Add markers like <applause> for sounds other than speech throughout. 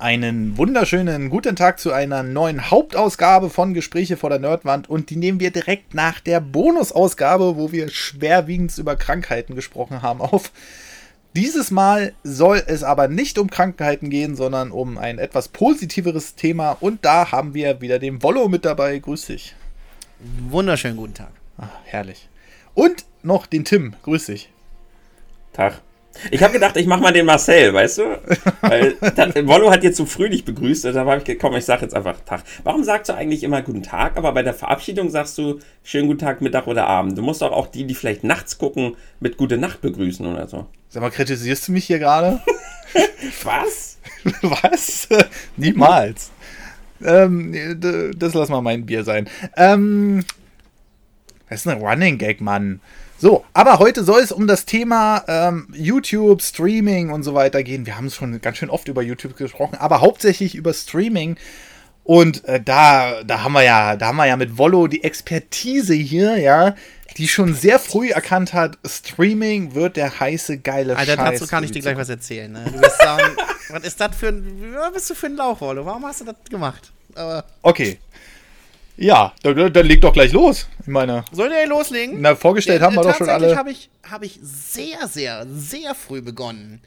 Einen wunderschönen guten Tag zu einer neuen Hauptausgabe von Gespräche vor der Nerdwand und die nehmen wir direkt nach der Bonusausgabe, wo wir schwerwiegend über Krankheiten gesprochen haben, auf. Dieses Mal soll es aber nicht um Krankheiten gehen, sondern um ein etwas positiveres Thema und da haben wir wieder den Wollo mit dabei. Grüß dich. Wunderschönen guten Tag. Ach, herrlich. Und noch den Tim. Grüß dich. Tag. Ich habe gedacht, ich mache mal den Marcel, weißt du? Weil dann, Wollo hat jetzt so fröhlich begrüßt, da habe ich gekommen, ich sage jetzt einfach Tag. Warum sagst du eigentlich immer guten Tag, aber bei der Verabschiedung sagst du schönen guten Tag, Mittag oder Abend? Du musst doch auch die, die vielleicht nachts gucken, mit gute Nacht begrüßen oder so. Sag mal, kritisierst du mich hier gerade? <laughs> Was? <laughs> Was? Niemals. ähm, das lass mal mein Bier sein. Ähm, das ist ein Running Gag, Mann. So, aber heute soll es um das Thema ähm, YouTube, Streaming und so weiter gehen. Wir haben es schon ganz schön oft über YouTube gesprochen, aber hauptsächlich über Streaming. Und äh, da, da haben wir ja, da haben wir ja mit Wollo die Expertise hier, ja, die schon sehr früh erkannt hat, Streaming wird der heiße, geile Alter, Scheiß. dazu kann ich dir gleich was erzählen. Ne? Du wirst sagen, <laughs> was ist das für ein, was bist du für ein Lauch, Wollo? Warum hast du das gemacht? Aber okay, ja, dann, dann leg doch gleich los. Ich meine. Soll der loslegen? Na, vorgestellt ja, haben wir doch schon alle. habe ich, hab ich sehr, sehr, sehr früh begonnen.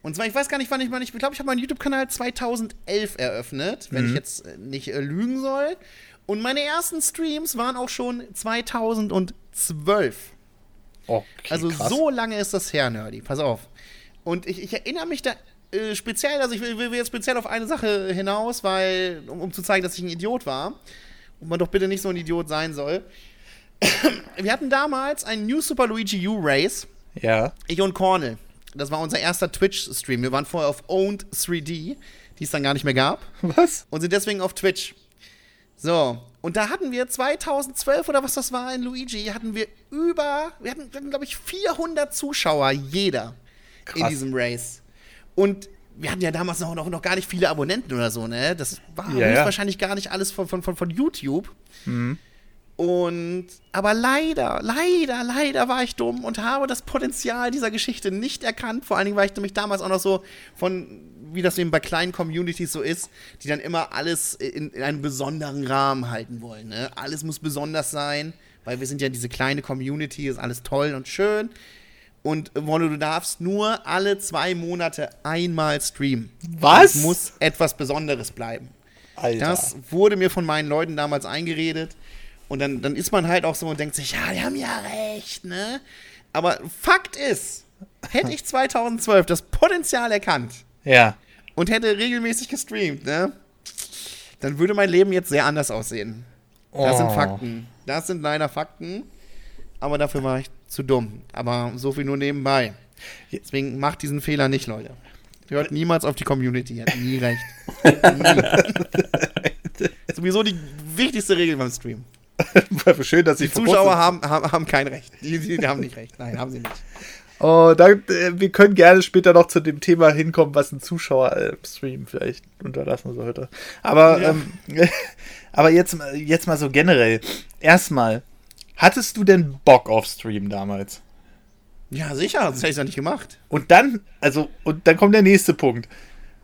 Und zwar, ich weiß gar nicht, wann ich mal, ich glaube, ich habe meinen YouTube-Kanal 2011 eröffnet, wenn mhm. ich jetzt äh, nicht äh, lügen soll. Und meine ersten Streams waren auch schon 2012. Okay, also krass. so lange ist das her, Nerdy. Pass auf. Und ich, ich erinnere mich da äh, speziell, also ich will, will, jetzt speziell auf eine Sache hinaus, weil, um, um zu zeigen, dass ich ein Idiot war und man doch bitte nicht so ein Idiot sein soll. <clears throat> Wir hatten damals einen New Super Luigi U Race. Ja. Ich und Cornel. Das war unser erster Twitch-Stream. Wir waren vorher auf Owned 3D, die es dann gar nicht mehr gab. Was? Und sind deswegen auf Twitch. So, und da hatten wir 2012 oder was das war in Luigi, hatten wir über, wir hatten, hatten glaube ich, 400 Zuschauer, jeder Krass. in diesem Race. Und wir hatten ja damals noch, noch, noch gar nicht viele Abonnenten oder so, ne? Das war ja, wahrscheinlich gar nicht alles von, von, von, von YouTube. Mhm. Und, aber leider, leider, leider war ich dumm und habe das Potenzial dieser Geschichte nicht erkannt. Vor allen Dingen war ich nämlich damals auch noch so von, wie das eben bei kleinen Communities so ist, die dann immer alles in, in einem besonderen Rahmen halten wollen. Ne? Alles muss besonders sein, weil wir sind ja diese kleine Community, ist alles toll und schön. Und Wolle, du darfst nur alle zwei Monate einmal streamen. Was? Es muss etwas Besonderes bleiben. Alter. Das wurde mir von meinen Leuten damals eingeredet. Und dann, dann ist man halt auch so und denkt sich, ja, die haben ja recht, ne? Aber Fakt ist, hätte ich 2012 das Potenzial erkannt ja. und hätte regelmäßig gestreamt, ne? Dann würde mein Leben jetzt sehr anders aussehen. Das oh. sind Fakten. Das sind leider Fakten. Aber dafür war ich zu dumm. Aber so viel nur nebenbei. Deswegen macht diesen Fehler nicht, Leute. Hört niemals auf die Community, hat nie recht. nie. <laughs> Sowieso die wichtigste Regel beim Stream. Schön, dass die Zuschauer haben, haben, haben kein Recht. Die, die, haben nicht recht. Nein, haben sie nicht. Oh, dann, äh, wir können gerne später noch zu dem Thema hinkommen, was ein Zuschauer im Stream vielleicht unterlassen sollte. Aber, ja. ähm, <laughs> aber jetzt, jetzt mal so generell. Erstmal, Hattest du denn Bock auf Stream damals? Ja, sicher, das hätte ich ja nicht gemacht. Und dann, also, und dann kommt der nächste Punkt.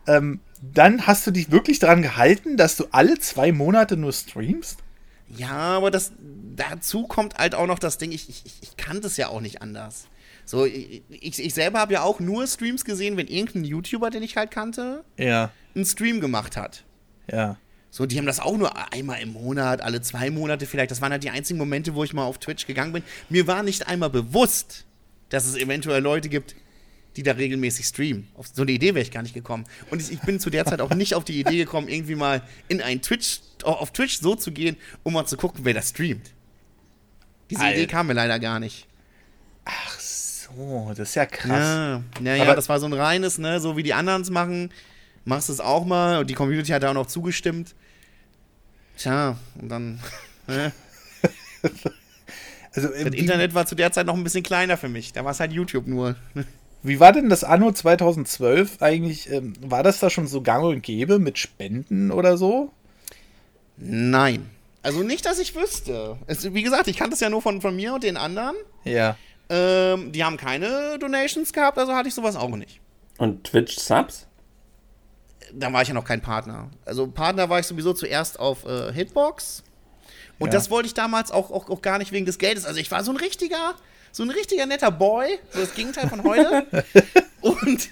Ähm, dann hast du dich wirklich daran gehalten, dass du alle zwei Monate nur streamst? Ja, aber das dazu kommt halt auch noch das Ding, ich, ich, ich kann das ja auch nicht anders. So, ich, ich selber habe ja auch nur Streams gesehen, wenn irgendein YouTuber, den ich halt kannte, ja. einen Stream gemacht hat. Ja. So, die haben das auch nur einmal im Monat, alle zwei Monate vielleicht. Das waren halt die einzigen Momente, wo ich mal auf Twitch gegangen bin. Mir war nicht einmal bewusst, dass es eventuell Leute gibt, die da regelmäßig streamen. Auf so eine Idee wäre ich gar nicht gekommen. Und ich bin zu der Zeit auch nicht auf die Idee gekommen, irgendwie mal in ein Twitch, auf Twitch so zu gehen, um mal zu gucken, wer da streamt. Diese Alter. Idee kam mir leider gar nicht. Ach so, das ist ja krass. Ja, ja, ja das war so ein reines, ne, so wie die anderen es machen machst es auch mal. Und die Community hat da auch noch zugestimmt. Tja, und dann. <laughs> Ne? also, das Internet war zu der Zeit noch ein bisschen kleiner für mich. Da war es halt YouTube nur. <laughs> Wie war denn das Anno 2012 eigentlich? Ähm, war das da schon so gang und gäbe mit Spenden oder so? Nein. Also nicht, dass ich wüsste. Es, wie gesagt, ich kannte es ja nur von, von mir und den anderen. Ja. Ähm, die haben keine Donations gehabt, also hatte ich sowas auch nicht. Und Twitch-Subs? Da war ich ja noch kein Partner. Also Partner war ich sowieso zuerst auf äh, Hitbox. Und Ja. das wollte ich damals auch, auch, auch gar nicht wegen des Geldes. Also ich war so ein richtiger, so ein richtiger netter Boy, so das Gegenteil von heute. <laughs> Und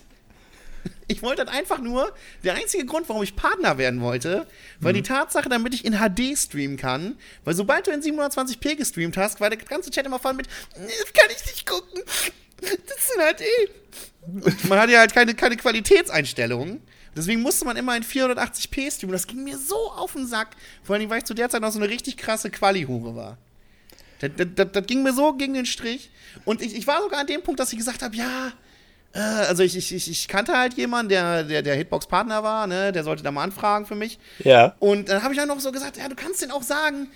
ich wollte dann einfach nur, der einzige Grund, warum ich Partner werden wollte, war die Tatsache, damit ich in HD streamen kann. Weil sobald du in 720p gestreamt hast, war der ganze Chat immer voll mit, "Nee, das kann ich nicht gucken. Das ist in HD. Und man hatte ja halt keine, keine Qualitätseinstellungen. Deswegen musste man immer in 480p streamen. Das ging mir so auf den Sack. Vor allem, weil ich zu der Zeit noch so eine richtig krasse Quali-Hure war. Das, das, das, das ging mir so gegen den Strich. Und ich, ich war sogar an dem Punkt, dass ich gesagt habe, ja, äh, also ich, ich, ich, kannte halt jemanden, der, der, der Hitbox-Partner war, ne? Der sollte da mal anfragen für mich. Ja. Und dann habe ich dann noch so gesagt, ja, du kannst den auch sagen,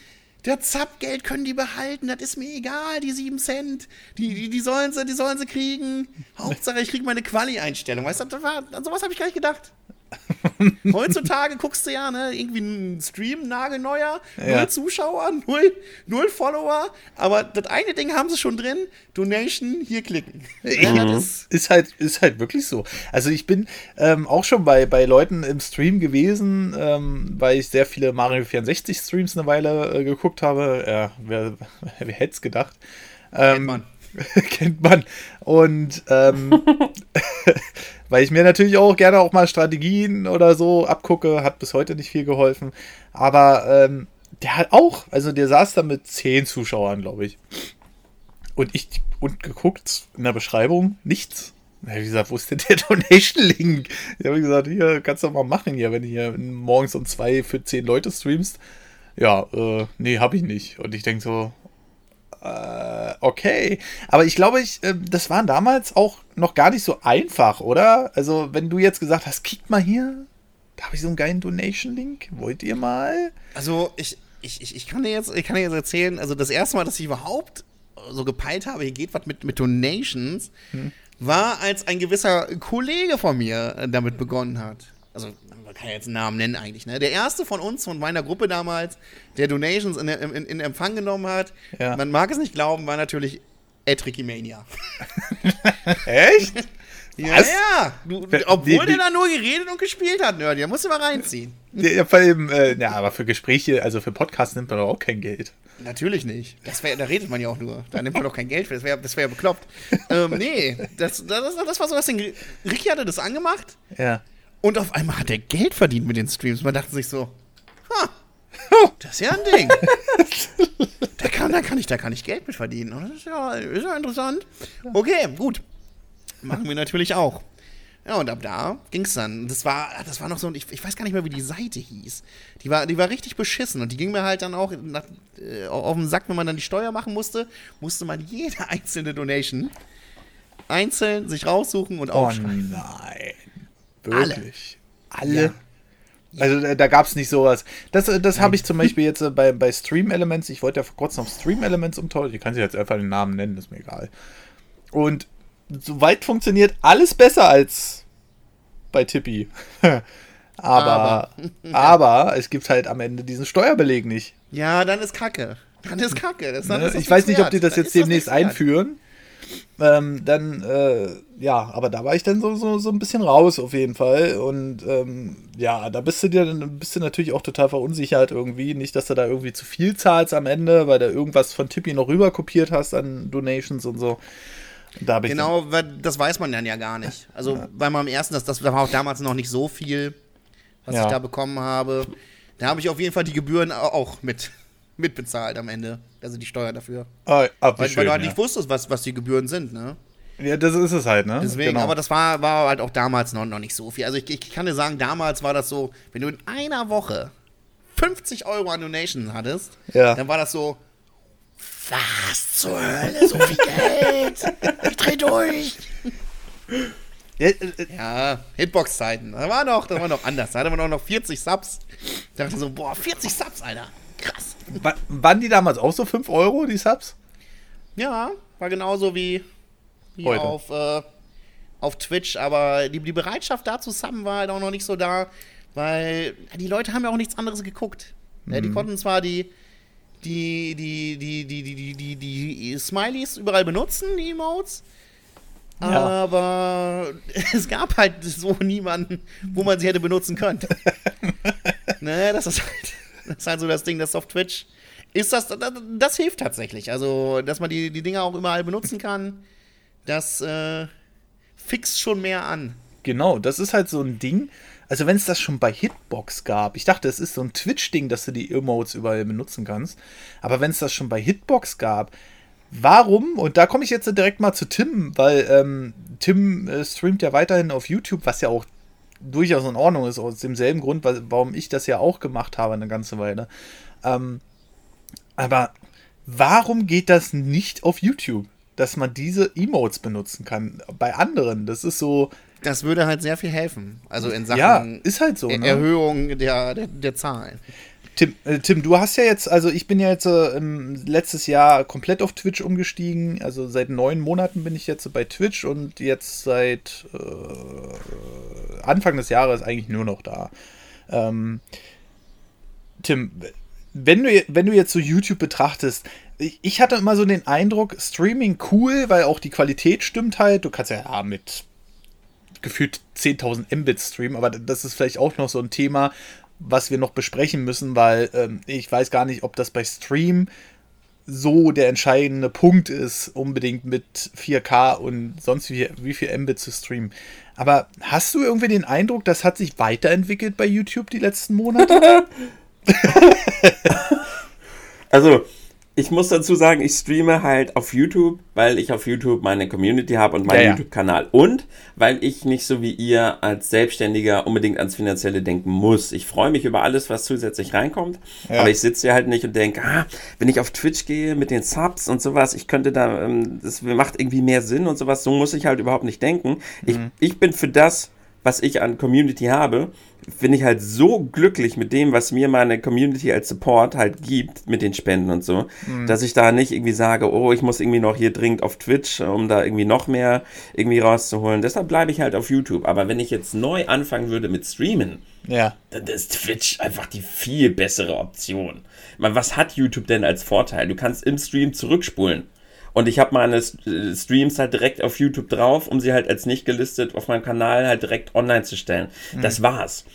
der Zappgeld können die behalten, das ist mir egal, die 7 Cent, die, die, die, sollen, sie, die sollen sie kriegen. Hauptsache, ich kriege meine Quali-Einstellung. Weißt du, das war, an sowas habe ich gar nicht gedacht. <laughs> Heutzutage guckst du ja, ne, irgendwie einen Stream, nagelneuer, null Ja. Zuschauer, <laughs> null, null Follower, aber das eine Ding haben sie schon drin, Donation, hier klicken. <laughs> Das ist, Ist halt, ist halt wirklich so. Also ich bin ähm, auch schon bei, bei Leuten im Stream gewesen, ähm, weil ich sehr viele Mario 64 Streams eine Weile äh, geguckt habe. Ja, wer, wer hätte es gedacht? Ähm, Kennt man. kennt man. Und ähm, weil ich mir natürlich auch gerne auch mal Strategien oder so abgucke, hat bis heute nicht viel geholfen. Aber ähm, der hat auch, also der saß da mit zehn Zuschauern, glaube ich. Und ich und geguckt in der Beschreibung nichts. Da ich gesagt, wo ist denn der <laughs> Donation-Link? Ich habe gesagt, hier kannst du mal machen hier, wenn du hier morgens um zwei für zehn Leute streamst. Ja, äh, nee, habe ich nicht. Und ich denke so, äh, okay. Aber ich glaube, ich, äh, das war damals auch noch gar nicht so einfach, oder? Also, wenn du jetzt gesagt hast, kickt mal hier, da habe ich so einen geilen Donation-Link. Wollt ihr mal? Also, ich, ich, ich, ich, kann dir jetzt, ich kann dir jetzt erzählen, also das erste Mal, dass ich überhaupt so gepeilt habe, hier geht was mit, mit Donations, war, als ein gewisser Kollege von mir äh, damit begonnen hat. Also, man kann ja jetzt einen Namen nennen eigentlich, ne? Der erste von uns, von meiner Gruppe damals, der Donations in, in, in Empfang genommen hat, Ja. man mag es nicht glauben, war natürlich Etrikimania. <laughs> Echt? Ja, Was? ja. Du, obwohl der da nur geredet und gespielt hat, Nerd. Der musst du mal reinziehen. Ja, vor allem, äh, ja, aber für Gespräche, also für Podcasts nimmt man doch auch kein Geld. Natürlich nicht. Das wär, da redet man ja auch nur. Da nimmt man doch kein Geld für. Das wäre das wär ja bekloppt. ähm, nee, das, das, das war so das Ding. Ricky hatte das angemacht Ja. Und auf einmal hat er Geld verdient mit den Streams. Man dachte sich so, ha, das ist ja ein Ding. <laughs> da, kann, da, kann ich, da kann ich Geld mit verdienen. Das ist ja, ist ja interessant. Okay, gut. Machen wir natürlich auch. Ja, und ab da ging's dann. Das war, das war noch so, ich, ich weiß gar nicht mehr, wie die Seite hieß. Die war, die war richtig beschissen und die ging mir halt dann auch nach, äh, auf den Sack, wenn man dann die Steuer machen musste, musste man jede einzelne Donation einzeln sich raussuchen und Oh aufschreiben. Nein. Alle. Wirklich. Alle. Also da, da gab es nicht sowas. Das, äh, das habe ich zum Beispiel jetzt äh, bei, bei Stream Elements, ich wollte ja vor kurzem auf Stream Elements umtauschen, ich kann sie jetzt einfach den Namen nennen, ist mir egal. Und soweit funktioniert alles besser als bei Tippi. <laughs> aber, <laughs> aber es gibt halt am Ende diesen Steuerbeleg nicht. Ja, dann ist Kacke. Dann ist Kacke. Das, dann Ne? ist Ich weiß nicht, ob die das Dann jetzt demnächst einführen. Ähm, dann, äh, ja, aber da war ich dann so, so, so ein bisschen raus auf jeden Fall. Und ähm, ja, da bist du dir dann bist du natürlich auch total verunsichert irgendwie. Nicht, dass du da irgendwie zu viel zahlst am Ende, weil du irgendwas von Tippi noch rüber kopiert hast an Donations und so. Da hab ich Genau, weil das weiß man dann ja gar nicht. Also, weil man am ersten, das, das war auch damals noch nicht so viel, was Ja. ich da bekommen habe. Da habe ich auf jeden Fall die Gebühren au- auch mit <laughs> mitbezahlt am Ende. Also die Steuer dafür. Ah, wie Weil, schön, weil du halt ja. nicht wusstest, was, was die Gebühren sind, ne? ja, das ist es halt, ne? Deswegen, Genau. aber das war, war halt auch damals noch, noch nicht so viel. Also ich, ich kann dir sagen, damals war das so, wenn du in einer Woche 50 Euro an Donation hattest, Ja. dann war das so, was zur Hölle, so viel Geld? Ich dreh durch. ja, äh, äh, Hitbox-Zeiten. Da war noch, da war noch anders. Da hatte man auch noch 40 Subs. Da dachte ich so, boah, 40 Subs, Alter. Krass. W waren die damals auch so 5 Euro, die Subs? Ja, war genauso wie, wie Heute. auf, äh, auf Twitch, aber die, die Bereitschaft dazu subben war halt auch noch nicht so da, weil die Leute haben ja auch nichts anderes geguckt. Mhm. Ja, die mhm. konnten zwar die, die, die, die, die, die, die, die Smileys überall benutzen, die Emotes. Ja. Aber <laughs> es gab halt so niemanden, wo man sie hätte benutzen können. <laughs> ne, das ist halt das <laughs> ist halt so das Ding, das auf Twitch ist das, das, das, hilft tatsächlich. Also, dass man die, die Dinger auch überall benutzen kann, das äh, fixt schon mehr an. Genau, das ist halt so ein Ding. Also, wenn es das schon bei Hitbox gab, ich dachte, es ist so ein Twitch-Ding, dass du die Emotes überall benutzen kannst. Aber wenn es das schon bei Hitbox gab, warum, und da komme ich jetzt direkt mal zu Tim, weil ähm, Tim äh, streamt ja weiterhin auf YouTube, was ja auch durchaus in Ordnung ist, aus demselben Grund, warum ich das ja auch gemacht habe eine ganze Weile. Ähm, aber warum geht das nicht auf YouTube? Dass man diese Emotes benutzen kann. Bei anderen, das ist so. Das würde halt sehr viel helfen. Also in Sachen ja, ist halt so, ne? Erhöhung der, der, der Zahlen. Tim, äh, Tim, du hast ja jetzt, also ich bin ja jetzt äh, letztes Jahr komplett auf Twitch umgestiegen. Also seit neun Monaten bin ich jetzt bei Twitch und jetzt seit äh, Anfang des Jahres eigentlich nur noch da. Ähm, Tim, wenn du, wenn du jetzt so YouTube betrachtest, ich, hatte immer so den Eindruck, Streaming cool, weil auch die Qualität stimmt halt. Du kannst ja, ja mit gefühlt 10.000 Mbit streamen, aber das ist vielleicht auch noch so ein Thema, was wir noch besprechen müssen, weil ähm, ich weiß gar nicht, ob das bei Stream so der entscheidende Punkt ist, unbedingt mit 4K und sonst wie, wie viel Mbit zu streamen. Aber hast du irgendwie den Eindruck, das hat sich weiterentwickelt bei YouTube die letzten Monate? <laughs> also, ich muss dazu sagen, ich streame halt auf YouTube, weil ich auf YouTube meine Community habe und meinen ja, ja. YouTube-Kanal. Und weil ich nicht so wie ihr als Selbstständiger unbedingt ans Finanzielle denken muss. Ich freue mich über alles, was zusätzlich reinkommt. Ja. Aber ich sitze hier halt nicht und denke, ah, wenn ich auf Twitch gehe mit den Subs und sowas, ich könnte da, ähm, das macht irgendwie mehr Sinn und sowas. So muss ich halt überhaupt nicht denken. Mhm. Ich, ich bin für das, was ich an Community habe, bin ich halt so glücklich mit dem, was mir meine Community als Support halt gibt, mit den Spenden und so, mhm. dass ich da nicht irgendwie sage, oh, ich muss irgendwie noch hier dringend auf Twitch, um da irgendwie noch mehr irgendwie rauszuholen. Deshalb bleibe ich halt auf YouTube. Aber wenn ich jetzt neu anfangen würde mit Streamen, ja. dann ist Twitch einfach die viel bessere Option. Man, was hat YouTube denn als Vorteil? Du kannst im Stream zurückspulen. Und ich habe meine äh, Streams halt direkt auf YouTube drauf, um sie halt als nicht gelistet auf meinem Kanal halt direkt online zu stellen. Mhm. Das war's.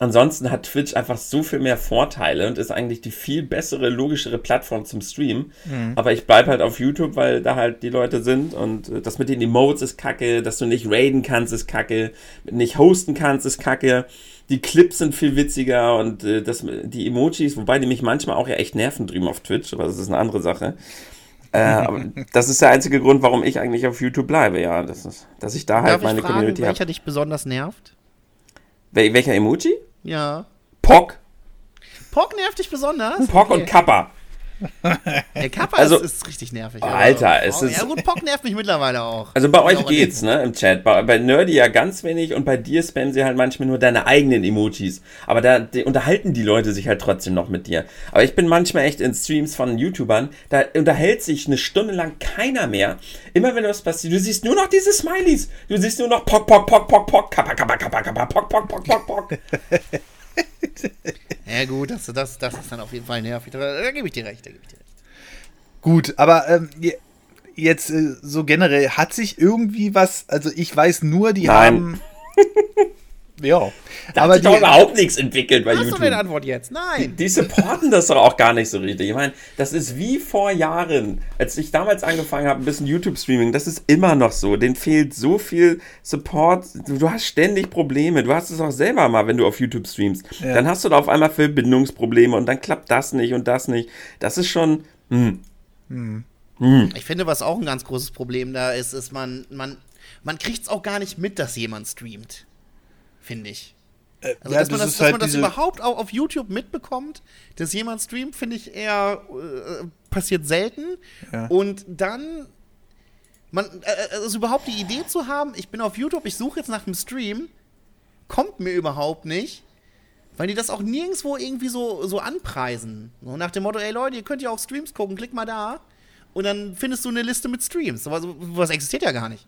Ansonsten hat Twitch einfach so viel mehr Vorteile und ist eigentlich die viel bessere, logischere Plattform zum Stream. Mhm. Aber ich bleibe halt auf YouTube, weil da halt die Leute sind und äh, das mit den Emotes ist kacke, dass du nicht raiden kannst ist kacke, nicht hosten kannst ist kacke. Die Clips sind viel witziger und äh, das, die Emojis, wobei die mich manchmal auch ja echt nerven drüben auf Twitch, aber das ist eine andere Sache. Äh, <laughs> das ist der einzige Grund, warum ich eigentlich auf YouTube bleibe, ja. Das ist, dass ich da halt Darf meine ich fragen, Community habe. Welcher dich besonders nervt? Wel welcher Emoji? Ja. Pock. Pock nervt dich besonders? Pock okay. und Kappa. <laughs> Der Kappa also, ist, ist, richtig nervig. Oh, Alter, es oh, ist. Ja, gut, Pock nervt mich mittlerweile auch. Also bei euch geht's, ne, im Chat. Bei, bei Nerdy ja ganz wenig und bei dir spammen sie halt manchmal nur deine eigenen Emojis. Aber da die, unterhalten die Leute sich halt trotzdem noch mit dir. Aber ich bin manchmal echt in Streams von YouTubern, da unterhält sich eine Stunde lang keiner mehr. Immer wenn was passiert, du siehst nur noch diese Smileys. Du siehst nur noch Pock, Pock, Pock, Pock, Pock, Kappa, Kappa, Kappa, Kappa, Pock, Pock, Pock, Pock, Pock. <laughs> <laughs> ja, gut, das, das, das ist dann auf jeden Fall nervig. Da, da gebe ich dir recht, da gebe ich dir recht. Gut, aber ähm, jetzt äh, so generell, hat sich irgendwie was, also ich weiß nur, die Nein. haben. <laughs> Ja. Da aber hat sich doch überhaupt nichts entwickelt bei Hast YouTube. Hast du eine Antwort jetzt? Nein. Die, die, supporten das doch auch gar nicht so richtig. Ich meine, das ist wie vor Jahren, als ich damals angefangen habe, ein bisschen YouTube-Streaming, das ist immer noch so. Den fehlt so viel Support. Du hast ständig Probleme. Du hast es auch selber mal, wenn du auf YouTube streamst. Ja. Dann hast du da auf einmal Verbindungsprobleme und dann klappt das nicht und das nicht. Das ist schon. Mh. Hm. Hm. Ich finde, was auch ein ganz großes Problem da ist, ist, man, man, man kriegt es auch gar nicht mit, dass jemand streamt finde ich. Äh, also, ja, dass, man das, dass halt man das überhaupt auch auf YouTube mitbekommt, dass jemand streamt, finde ich eher äh, passiert selten. Ja. Und dann, man, äh, also überhaupt die Idee zu haben, ich bin auf YouTube, ich suche jetzt nach einem Stream, kommt mir überhaupt nicht. Weil die das auch nirgendwo irgendwie so, so anpreisen. So nach dem Motto, ey Leute, ihr könnt ja auch Streams gucken, klick mal da. Und dann findest du eine Liste mit Streams. Was, was existiert ja gar nicht.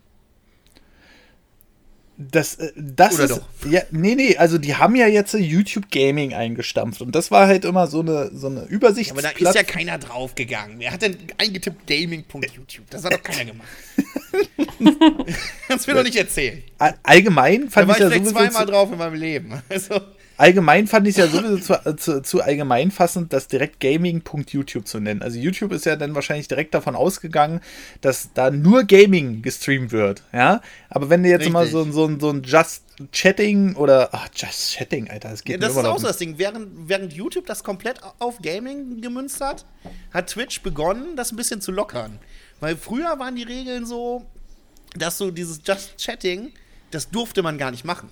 Das, äh, das Oder ist, doch. Ja, nee, nee, also die haben ja jetzt YouTube Gaming eingestampft und das war halt immer so eine, so eine Übersicht. Aber da ist ja keiner draufgegangen. Wer hat denn eingetippt gaming.youtube? Das hat doch keiner gemacht. <laughs> Kannst mir doch nicht erzählen. Allgemein Da fand war ich ich vielleicht zweimal drauf in meinem Leben. <laughs> Also, allgemein fand ich ja sowieso zu, zu, zu allgemeinfassend, das direkt gaming.youtube zu nennen. Also YouTube ist ja dann wahrscheinlich direkt davon ausgegangen, dass da nur Gaming gestreamt wird, ja. Aber wenn du jetzt mal so, Richtig. so, ein- so ein Just Chatting oder ach, Just Chatting, Alter, das geht ja, das ist auch so das Ding. Während, während YouTube das komplett auf Gaming gemünzt hat, hat Twitch begonnen, das ein bisschen zu lockern. Weil früher waren die Regeln so, dass so dieses Just Chatting, das durfte man gar nicht machen.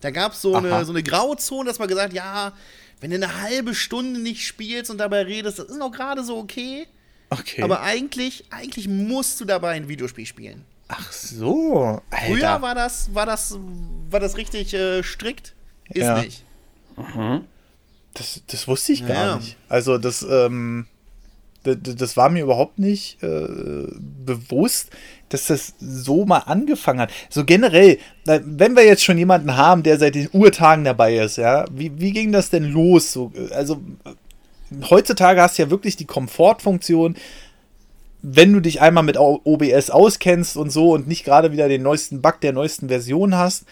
Da gab es so Aha. eine, so eine Grauzone, dass man gesagt ja, wenn du eine halbe Stunde nicht spielst und dabei redest, das ist noch gerade so okay. Okay. Aber eigentlich, eigentlich musst du dabei ein Videospiel spielen. ach so, Alter. Früher war das, war das, war das richtig äh, strikt. Ist Ja. nicht. Das, das wusste ich gar Ja. nicht. Also das, ähm, das, war mir überhaupt nicht äh, bewusst, dass das so mal angefangen hat. So generell, wenn wir jetzt schon jemanden haben, der seit den Urtagen dabei ist, ja, wie, wie ging das denn los? So, also heutzutage hast du ja wirklich die Komfortfunktion, wenn du dich einmal mit OBS auskennst und so und nicht gerade wieder den neuesten Bug der neuesten Version hast,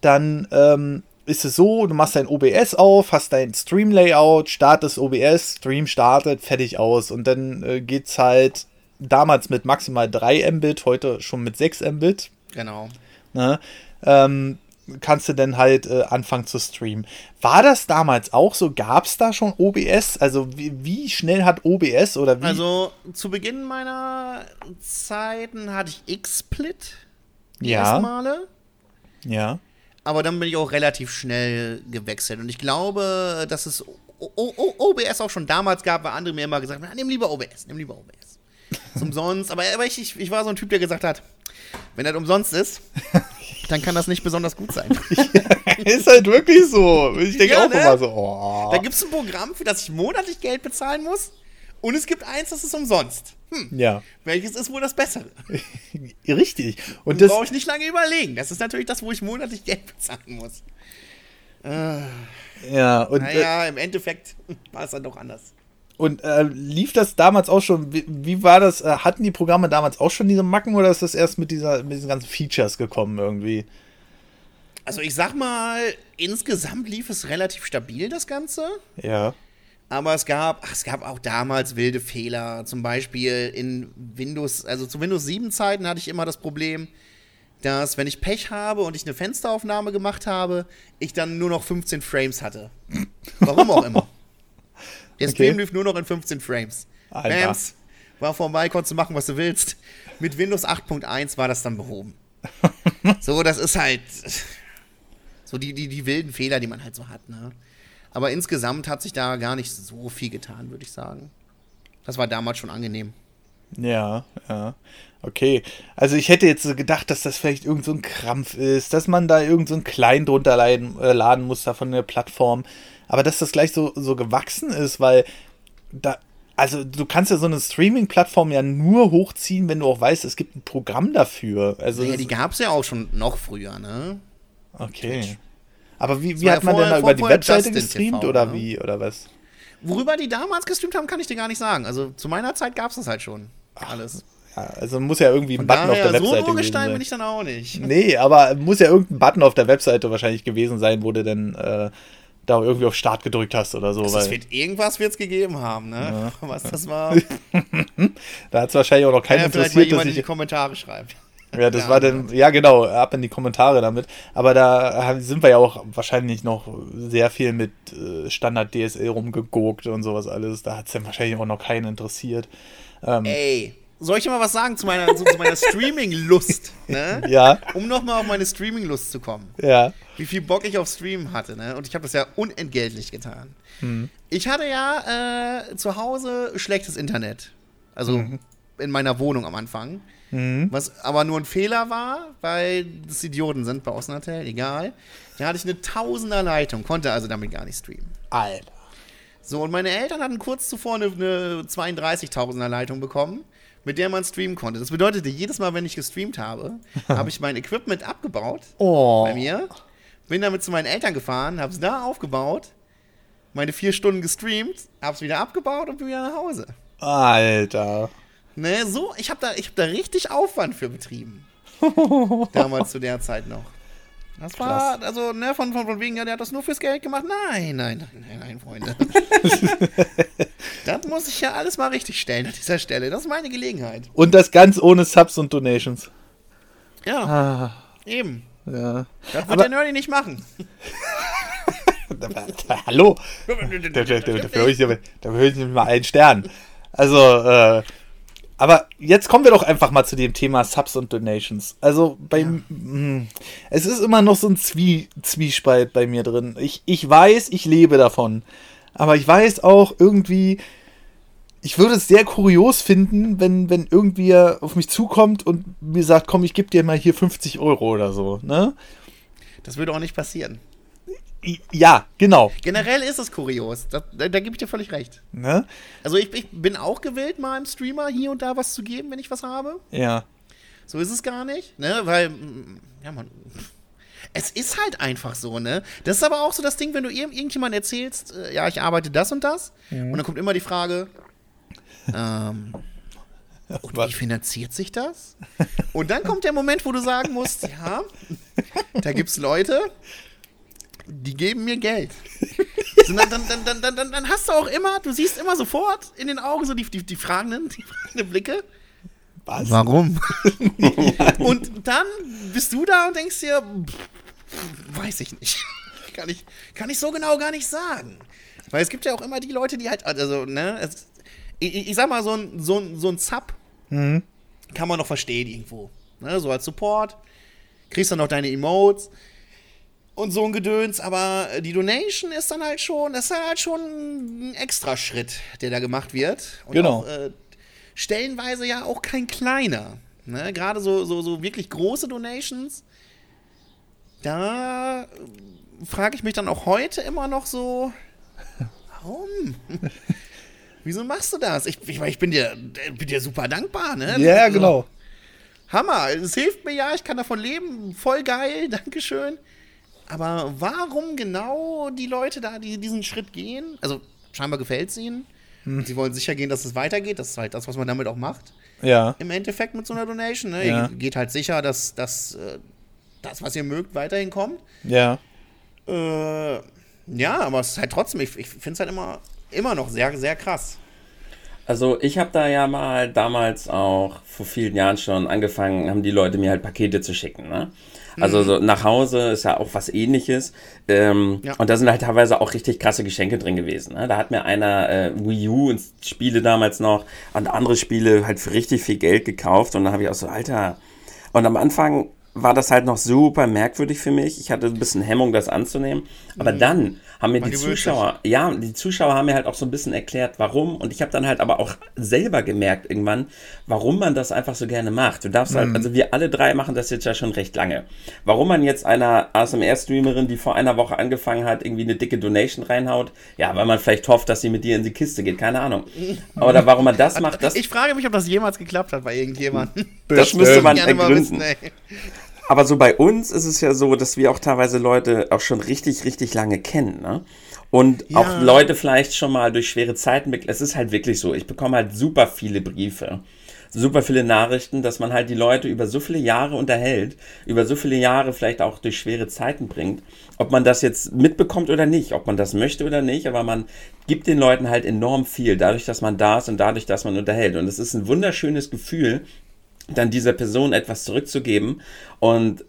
dann ähm, ist es so, du machst dein OBS auf, hast dein Stream-Layout, startest OBS, Stream startet, fertig aus. Und dann äh, geht's halt damals mit maximal 3 Mbit, heute schon mit 6 Mbit. Genau. Ne? Ähm, kannst du dann halt äh, anfangen zu streamen. War das damals auch so? Gab es da schon OBS? Also wie, wie schnell hat OBS oder wie? Also zu Beginn meiner Zeiten hatte ich X-Split Ja. ersten Male. ja. Aber dann bin ich auch relativ schnell gewechselt. Und ich glaube, dass es O- O- O- OBS auch schon damals gab, weil andere mir immer gesagt haben, nimm lieber OBS, nimm lieber OBS. Ist <laughs> umsonst. Aber, aber ich, ich, ich war so ein Typ, der gesagt hat, wenn das umsonst ist, <laughs> dann kann das nicht besonders gut sein. <laughs> ist halt wirklich so. Ich denke Ja, auch ne? immer so, oh. Da gibt es ein Programm, für das ich monatlich Geld bezahlen muss. Und es gibt eins, das ist umsonst. Hm, Ja, welches ist wohl das Bessere? <laughs> richtig. Und Das brauche ich nicht lange überlegen. Das ist natürlich das, wo ich monatlich Geld bezahlen muss. ja, und, äh, Naja, im Endeffekt <laughs> war es dann doch anders. und äh, lief das damals auch schon, wie, wie war das, äh, hatten die Programme damals auch schon diese Macken oder ist das erst mit, dieser, mit diesen ganzen Features gekommen irgendwie? Also ich sag mal, insgesamt lief es relativ stabil, das Ganze. Ja. Aber es gab, ach, es gab auch damals wilde Fehler. Zum Beispiel in Windows, also zu Windows 7 Zeiten hatte ich immer das Problem, dass wenn ich Pech habe und ich eine Fensteraufnahme gemacht habe, ich dann nur noch 15 Frames hatte. Warum auch immer. <laughs> Der Okay. Stream lief nur noch in 15 Frames. Alter. Bams, war vorbei, konntest du machen, was du willst. Mit Windows 8.1 war das dann behoben. <laughs> so, das ist halt so die, die, die wilden Fehler, die man halt so hat, ne? Aber insgesamt hat sich da gar nicht so viel getan, würde ich sagen. Das war damals schon angenehm. Ja, ja. Okay. Also ich hätte jetzt gedacht, dass das vielleicht irgend so ein Krampf ist, dass man da irgend so ein Klein drunter laden, äh, laden muss da von der Plattform. Aber dass das gleich so, so gewachsen ist, weil da, also du kannst ja so eine Streaming-Plattform ja nur hochziehen, wenn du auch weißt, es gibt ein Programm dafür. Also Ja, das- die gab es ja auch schon noch früher, ne? okay. Aber wie, wie hat ja man vorher- denn da vor- über die Webseite Justin gestreamt TV, oder ne? wie oder was? Worüber die damals gestreamt haben, kann ich dir gar nicht sagen. Also zu meiner Zeit gab es das halt schon. Alles. Ja, also muss ja irgendwie ein Button auf der so Webseite gewesen Urgestein sein. bin ich dann auch nicht. <laughs> Nee, aber muss ja irgendein Button auf der Webseite wahrscheinlich gewesen sein, wo du dann äh, da irgendwie auf Start gedrückt hast oder so. Also weil es wird, irgendwas wird es gegeben haben, ne? <laughs> Was das war, <laughs> da hat es wahrscheinlich auch noch keinen ja, interessiert, dass jemand in die ich. Kommentare schreibt. Ja, das Ja, war dann, ja genau, ab in die Kommentare damit. Aber da sind wir ja auch wahrscheinlich noch sehr viel mit äh, Standard DSL rumgeguckt und sowas alles. Da hat es dann wahrscheinlich auch noch keinen interessiert. Ähm, Ey, soll ich dir mal was sagen zu meiner, zu, zu meiner Streaming-Lust, ne? <laughs> Ja, Um nochmal auf meine Streaming-Lust zu kommen. ja. Wie viel Bock ich auf Stream hatte, ne? Und ich habe das ja unentgeltlich getan. Ich hatte ja äh, zu Hause schlechtes Internet. Also in meiner Wohnung am Anfang. Was aber nur ein Fehler war, weil das Idioten sind bei Außenhotel, egal. Da hatte ich eine Tausender Leitung, konnte also damit gar nicht streamen. Alter. So, und meine Eltern hatten kurz zuvor eine, eine 32.000er Leitung bekommen, mit der man streamen konnte. Das bedeutete, jedes Mal, wenn ich gestreamt habe, <laughs> habe ich mein Equipment abgebaut Oh. bei mir, bin damit zu meinen Eltern gefahren, habe es da aufgebaut, meine vier Stunden gestreamt, habe es wieder abgebaut und bin wieder nach Hause. Alter. Ne, so, ich habe da, ich hab da richtig Aufwand für betrieben. <laughs> Damals zu der Zeit noch. Das war, Krass. also, ne, von, von, von wegen, ja, der hat das nur fürs Geld gemacht. Nein, nein, nein, nein, Freunde. <laughs> das muss ich ja alles mal richtig stellen an dieser Stelle. Das ist meine Gelegenheit. Und das ganz ohne Subs und Donations. Ja. Ah. Eben. Ja. Das wird Aber der Nerdy nicht machen. <laughs> Hallo. Dafür höre ich nicht mal einen Stern. Also, äh, aber jetzt kommen wir doch einfach mal zu dem Thema Subs und Donations. Also beim, ja. Hm, es ist immer noch so ein Zwie Zwiespalt bei mir drin. Ich, ich weiß, ich lebe davon. Aber ich weiß auch irgendwie, ich würde es sehr kurios finden, wenn, wenn irgendwie auf mich zukommt und mir sagt, komm, ich gebe dir mal hier 50 Euro oder so, ne? Das würde auch nicht passieren. Ja, genau. Generell ist es kurios. Da, da, da gebe ich dir völlig recht. Ne? Also ich, ich, bin auch gewillt, mal einem Streamer hier und da was zu geben, wenn ich was habe. Ja. So ist es gar nicht, ne? Weil, ja, man. Es ist halt einfach so, ne? Das ist aber auch so das Ding, wenn du irgend, irgendjemand erzählst, äh, ja, ich arbeite das und das, mhm. und dann kommt immer die Frage, <laughs> ähm, und wie finanziert sich das? Und dann kommt der Moment, wo du sagen musst, ja, da gibt's Leute, die geben mir Geld. <laughs> So, dann, dann, dann, dann, dann, dann hast du auch immer, du siehst immer sofort in den Augen so die, die, die, fragenden, die fragenden Blicke. Was? Warum? <laughs> und dann bist du da und denkst dir, pff, weiß ich nicht. <laughs> Kann ich, kann ich so genau gar nicht sagen. Weil es gibt ja auch immer die Leute, die halt, also, ne, es, ich, ich, sag mal, so ein, so ein, so ein Sub mhm. kann man noch verstehen irgendwo. Ne, so als Support. Kriegst dann noch deine Emotes und so ein Gedöns, aber die Donation ist dann halt schon, das ist halt schon ein extra Schritt, der da gemacht wird. Und genau. Auch, äh, stellenweise ja auch kein kleiner. Ne? Gerade so, so, so wirklich große Donations, da frage ich mich dann auch heute immer noch so, warum? <laughs> Wieso machst du das? Ich, ich, ich bin, dir, bin dir super dankbar, ne? Ja, yeah, genau. Hammer, es hilft mir ja, ich kann davon leben, voll geil, <laughs> Dankeschön. Aber warum genau die Leute da die diesen Schritt gehen? Also scheinbar gefällt es ihnen. Hm. Sie wollen sicher gehen, dass es weitergeht. Das ist halt das, was man damit auch macht. Ja. Im Endeffekt mit so einer Donation. Ne? Ja. Ihr geht halt sicher, dass, dass äh, das, was ihr mögt, weiterhin kommt. Ja. Äh, ja, aber es ist halt trotzdem, ich, ich finde es halt immer, immer noch sehr, sehr krass. Also ich habe da ja mal damals auch vor vielen Jahren schon angefangen, haben die Leute mir halt Pakete zu schicken. Ne? Also mhm. so nach Hause ist ja auch was ähnliches. Ähm, ja. Und da sind halt teilweise auch richtig krasse Geschenke drin gewesen. Ne? Da hat mir einer äh, Wii U und Spiele damals noch und andere Spiele halt für richtig viel Geld gekauft. Und dann habe ich auch so, Alter. Und am Anfang war das halt noch super merkwürdig für mich. Ich hatte ein bisschen Hemmung, das anzunehmen. Aber mhm. dann haben mir die Zuschauer, ja, die Zuschauer haben mir halt auch so ein bisschen erklärt, warum. Und ich habe dann halt aber auch selber gemerkt irgendwann, warum man das einfach so gerne macht. Du darfst halt, mhm. halt, also wir alle drei machen das jetzt ja schon recht lange. Warum man jetzt einer ASMR-Streamerin, die vor einer Woche angefangen hat, irgendwie eine dicke Donation reinhaut, ja, weil man vielleicht hofft, dass sie mit dir in die Kiste geht, keine Ahnung. Oder warum man das <laughs> macht, das. Ich frage mich, ob das jemals geklappt hat bei irgendjemandem. Das <laughs> müsste man ergründen. Wissen, aber so bei uns ist es ja so, dass wir auch teilweise Leute auch schon richtig, richtig lange kennen, ne? Und ja. auch Leute vielleicht schon mal durch schwere Zeiten. Es ist halt wirklich so. Ich bekomme halt super viele Briefe, super viele Nachrichten, dass man halt die Leute über so viele Jahre unterhält, über so viele Jahre vielleicht auch durch schwere Zeiten bringt. Ob man das jetzt mitbekommt oder nicht, ob man das möchte oder nicht, aber man gibt den Leuten halt enorm viel, dadurch, dass man da ist und dadurch, dass man unterhält. Und es ist ein wunderschönes Gefühl, dann dieser Person etwas zurückzugeben. Und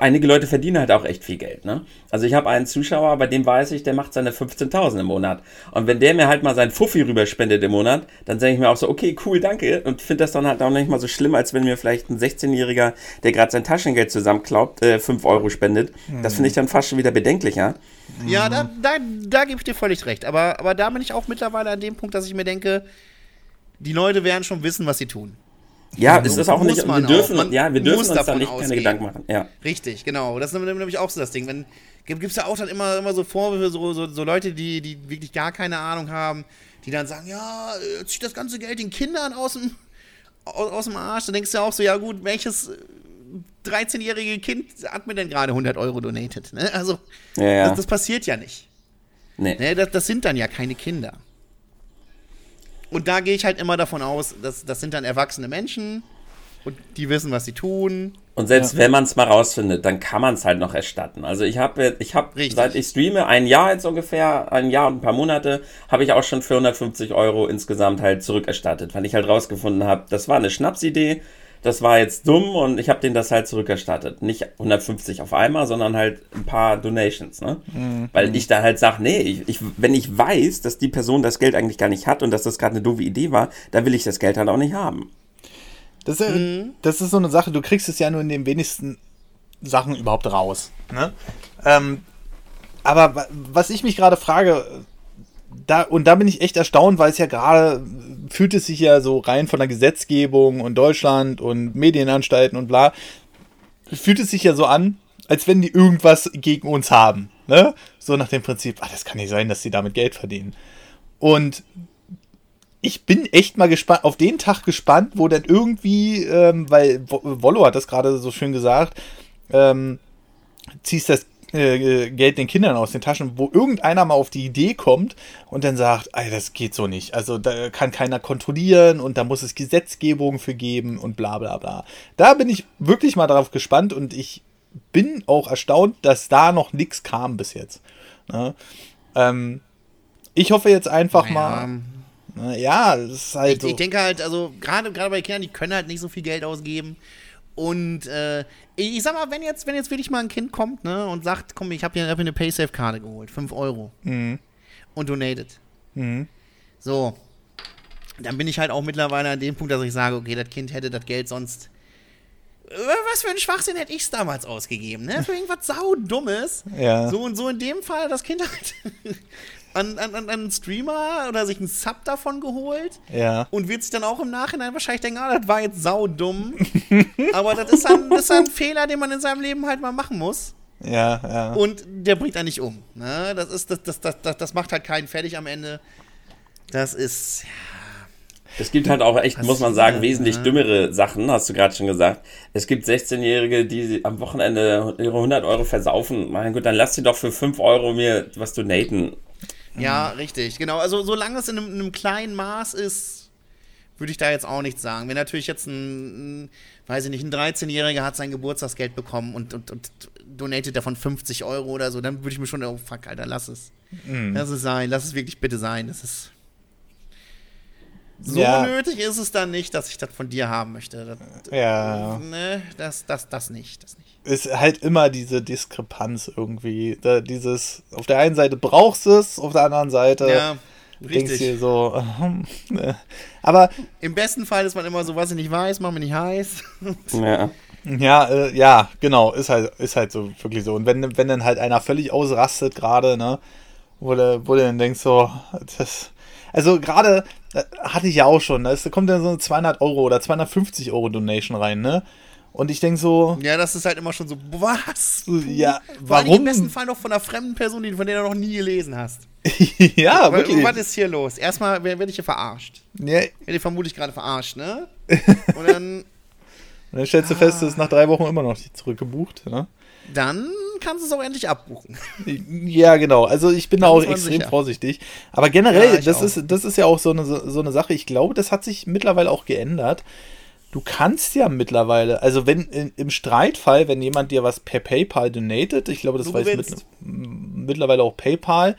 einige Leute verdienen halt auch echt viel Geld. Ne? Also ich habe einen Zuschauer, bei dem weiß ich, der macht seine 15.000 im Monat. Und wenn der mir halt mal sein Fuffi rüberspendet im Monat, dann sage ich mir auch so, okay, cool, danke. Und finde das dann halt auch nicht mal so schlimm, als wenn mir vielleicht ein 16-Jähriger, der gerade sein Taschengeld zusammenklaubt, äh, 5 Euro spendet. Das finde ich dann fast schon wieder bedenklicher. Ja, da, da, da gebe ich dir völlig recht. Aber, aber da bin ich auch mittlerweile an dem Punkt, dass ich mir denke, die Leute werden schon wissen, was sie tun. Ja, es ist auch nicht, wir dürfen, auch, ja, wir dürfen uns da nicht ausgehen. keine Gedanken machen. Ja. Richtig, genau. Das ist nämlich auch so das Ding. Wenn, gibt es ja auch dann immer, immer so Vorwürfe, so, so, so Leute, die, die wirklich gar keine Ahnung haben, die dann sagen, ja, jetzt zieht das ganze Geld den Kindern aus dem, aus, aus dem Arsch. Dann denkst du ja auch so, ja gut, welches 13-jährige Kind hat mir denn gerade 100 Euro donated? Ne? Also, ja, ja. Das, das, passiert ja nicht. Nee. Ne, das, das sind dann ja keine Kinder. Und da gehe ich halt immer davon aus, dass das sind dann erwachsene Menschen und die wissen, was sie tun. Und selbst ja. wenn man es mal rausfindet, dann kann man es halt noch erstatten. Also ich habe, ich habe, seit ich streame, ein Jahr jetzt ungefähr, ein Jahr und ein paar Monate, habe ich auch schon für 150 Euro insgesamt halt zurückerstattet, weil ich halt rausgefunden habe, das war eine Schnapsidee, das war jetzt dumm und ich habe denen das halt zurückerstattet. Nicht 150 auf einmal, sondern halt ein paar Donations, ne? Mhm. Weil ich da halt sage, nee, ich, ich, wenn ich weiß, dass die Person das Geld eigentlich gar nicht hat und dass das gerade eine doofe Idee war, dann will ich das Geld halt auch nicht haben. Das ist, mhm. das ist so eine Sache, du kriegst es ja nur in den wenigsten Sachen überhaupt raus. Ne? Ähm, aber was ich mich gerade frage, da, und da bin ich echt erstaunt, weil es ja gerade fühlt es sich ja so rein von der Gesetzgebung und Deutschland und Medienanstalten und bla, fühlt es sich ja so an, als wenn die irgendwas gegen uns haben. Ne? So nach dem Prinzip, ach, das kann nicht sein, dass sie damit Geld verdienen. Und ich bin echt mal gespannt, auf den Tag gespannt, wo dann irgendwie, ähm, weil Wollo hat das gerade so schön gesagt, ähm, ziehst das äh, Geld den Kindern aus den Taschen, wo irgendeiner mal auf die Idee kommt und dann sagt, ey, das geht so nicht. Also da kann keiner kontrollieren und da muss es Gesetzgebung für geben und bla bla bla. Da bin ich wirklich mal darauf gespannt und ich bin auch erstaunt, dass da noch nichts kam bis jetzt. Ne? Ähm, ich hoffe jetzt einfach naja. mal. Ja, das ist halt. Ich, so. ich denke halt, also gerade bei Kindern, die können halt nicht so viel Geld ausgeben. Und äh, ich sag mal, wenn jetzt, wenn jetzt wirklich mal ein Kind kommt, ne, und sagt, komm, ich habe hier eine Paysafe-Karte geholt, 5 Euro. Mhm. Und donated. Mhm. So. Dann bin ich halt auch mittlerweile an dem Punkt, dass ich sage, okay, das Kind hätte das Geld sonst. Was für ein Schwachsinn hätte ich es damals ausgegeben, ne? Für irgendwas saudummes. Ja. So und so in dem Fall, das Kind halt an, an, an einen Streamer oder sich einen Sub davon geholt. Ja. Und wird sich dann auch im Nachhinein wahrscheinlich denken, ah, das war jetzt saudumm. <laughs> Aber das ist, ein, das ist ein Fehler, den man in seinem Leben halt mal machen muss. Ja, ja. Und der bringt einen nicht um. Ne? Das, ist, das, das, das, das macht halt keinen fertig am Ende. Das ist, ja. Es gibt halt auch echt, Was muss man sagen, wesentlich ja. dümmere Sachen, hast du gerade schon gesagt. Es gibt 16-Jährige, die am Wochenende ihre 100 Euro versaufen. Mein Gott, dann lass sie doch für 5 Euro mir was donaten. Ja, richtig, genau. Also solange es in einem, in einem kleinen Maß ist, würde ich da jetzt auch nichts sagen. Wenn natürlich jetzt ein, ein weiß ich nicht, ein 13-Jähriger hat sein Geburtstagsgeld bekommen und, und, und donatet davon 50 Euro oder so, dann würde ich mir schon, oh fuck, Alter, lass es. Mhm. Lass es sein, lass es wirklich bitte sein. Das ist. So ja. nötig ist es dann nicht, dass ich das von dir haben möchte. Das, ja. Ne, das, das, das nicht, das nicht ist halt immer diese Diskrepanz irgendwie. Da, dieses, auf der einen Seite brauchst du es, auf der anderen Seite ja, denkst du dir so, äh, <laughs> aber. Im besten Fall ist man immer so, was ich nicht weiß, mach mir nicht heiß. <laughs> ja. Ja, äh, ja, genau, ist halt, ist halt so wirklich so. Und wenn, wenn dann halt einer völlig ausrastet gerade, ne, wo du, wo du dann denkst so, das, also gerade äh, hatte ich ja auch schon, da kommt dann so eine 200 Euro oder 250 Euro Donation rein, ne? Und ich denke so. Ja, das ist halt immer schon so, was? Ja, warum? Im besten Fall noch von einer fremden Person, von der du noch nie gelesen hast. <laughs> ja, wirklich. Was ist hier los? Erstmal werde ich hier verarscht. Ja. Werde ich vermutlich gerade verarscht, ne? <laughs> Und dann. Und dann stellst du ah. fest, es ist nach drei Wochen immer noch nicht zurückgebucht, ne? Dann kannst du es auch endlich abbuchen. <laughs> Ja, genau. Also ich bin da auch extrem sicher. vorsichtig. Aber generell, ja, das, ist, das ist ja auch so eine, so eine Sache. Ich glaube, das hat sich mittlerweile auch geändert du kannst ja mittlerweile, also wenn in, im Streitfall, wenn jemand dir was per PayPal donatet, ich glaube, das du weiß mit, mittlerweile auch PayPal,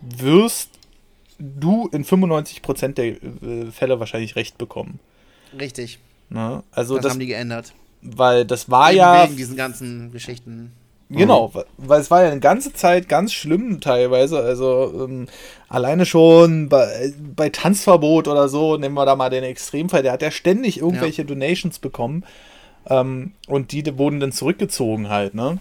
wirst du in 95% der äh, Fälle wahrscheinlich recht bekommen. Richtig. Na, also das, das, haben die geändert. Weil das war wegen, ja. Wegen diesen ganzen Geschichten. Genau, mhm. weil es war ja eine ganze Zeit ganz schlimm teilweise. Also ähm, alleine schon bei, bei, Tanzverbot oder so, nehmen wir da mal den Extremfall, der hat ja ständig irgendwelche ja. Donations bekommen. Ähm, und die, wurden dann zurückgezogen halt, ne?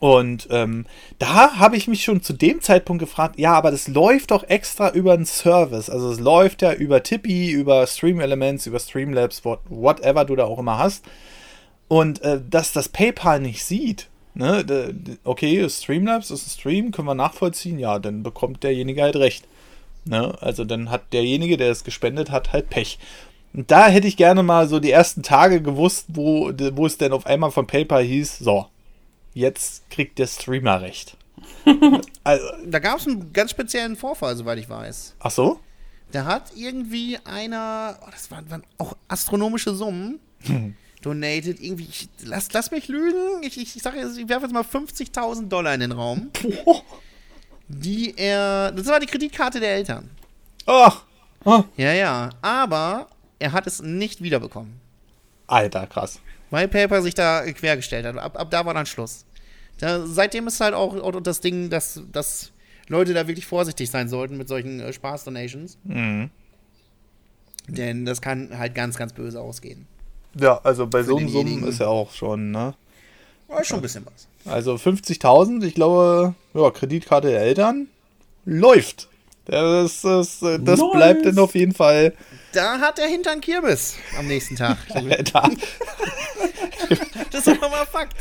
Und ähm, da habe ich mich schon zu dem Zeitpunkt gefragt, ja, aber das läuft doch extra über einen Service. Also es läuft ja über Tippy, über Stream Elements, über Streamlabs, what, whatever du da auch immer hast. Und äh, dass das PayPal nicht sieht, ne, okay, Streamlabs ist ein Stream, können wir nachvollziehen, ja, dann bekommt derjenige halt recht. Ne? Also dann hat derjenige, der es gespendet hat, halt Pech. Und da hätte ich gerne mal so die ersten Tage gewusst, wo, wo es denn auf einmal von PayPal hieß, so, jetzt kriegt der Streamer recht. <laughs> also, da gab es einen ganz speziellen Vorfall, soweit ich weiß. Ach so? Da hat irgendwie einer, oh, das waren, waren auch astronomische Summen, <laughs> donated. Irgendwie, ich, lass, lass mich lügen. Ich, ich, ich sage jetzt, ich werfe jetzt mal 50.000 Dollar in den Raum. Die er, das war die Kreditkarte der Eltern. Ach, ah, Ja, ja. Aber er hat es nicht wiederbekommen. Alter, krass. Weil PayPal sich da quergestellt hat. Ab, ab da war dann Schluss. Da, seitdem ist halt auch, auch das Ding, dass, dass Leute da wirklich vorsichtig sein sollten mit solchen äh, Spaß-Donations. Mhm. Denn das kann halt ganz, ganz böse ausgehen. Ja, also bei so einem. Summen ist ja auch schon, ne? Aber schon ein bisschen was. Also 50.000, ich glaube, ja, Kreditkarte der Eltern läuft. Das, das, das Nice. bleibt dann auf jeden Fall Da hat er Hintern Kirmes am nächsten Tag. <laughs> da. <laughs> das ist doch mal Fakt.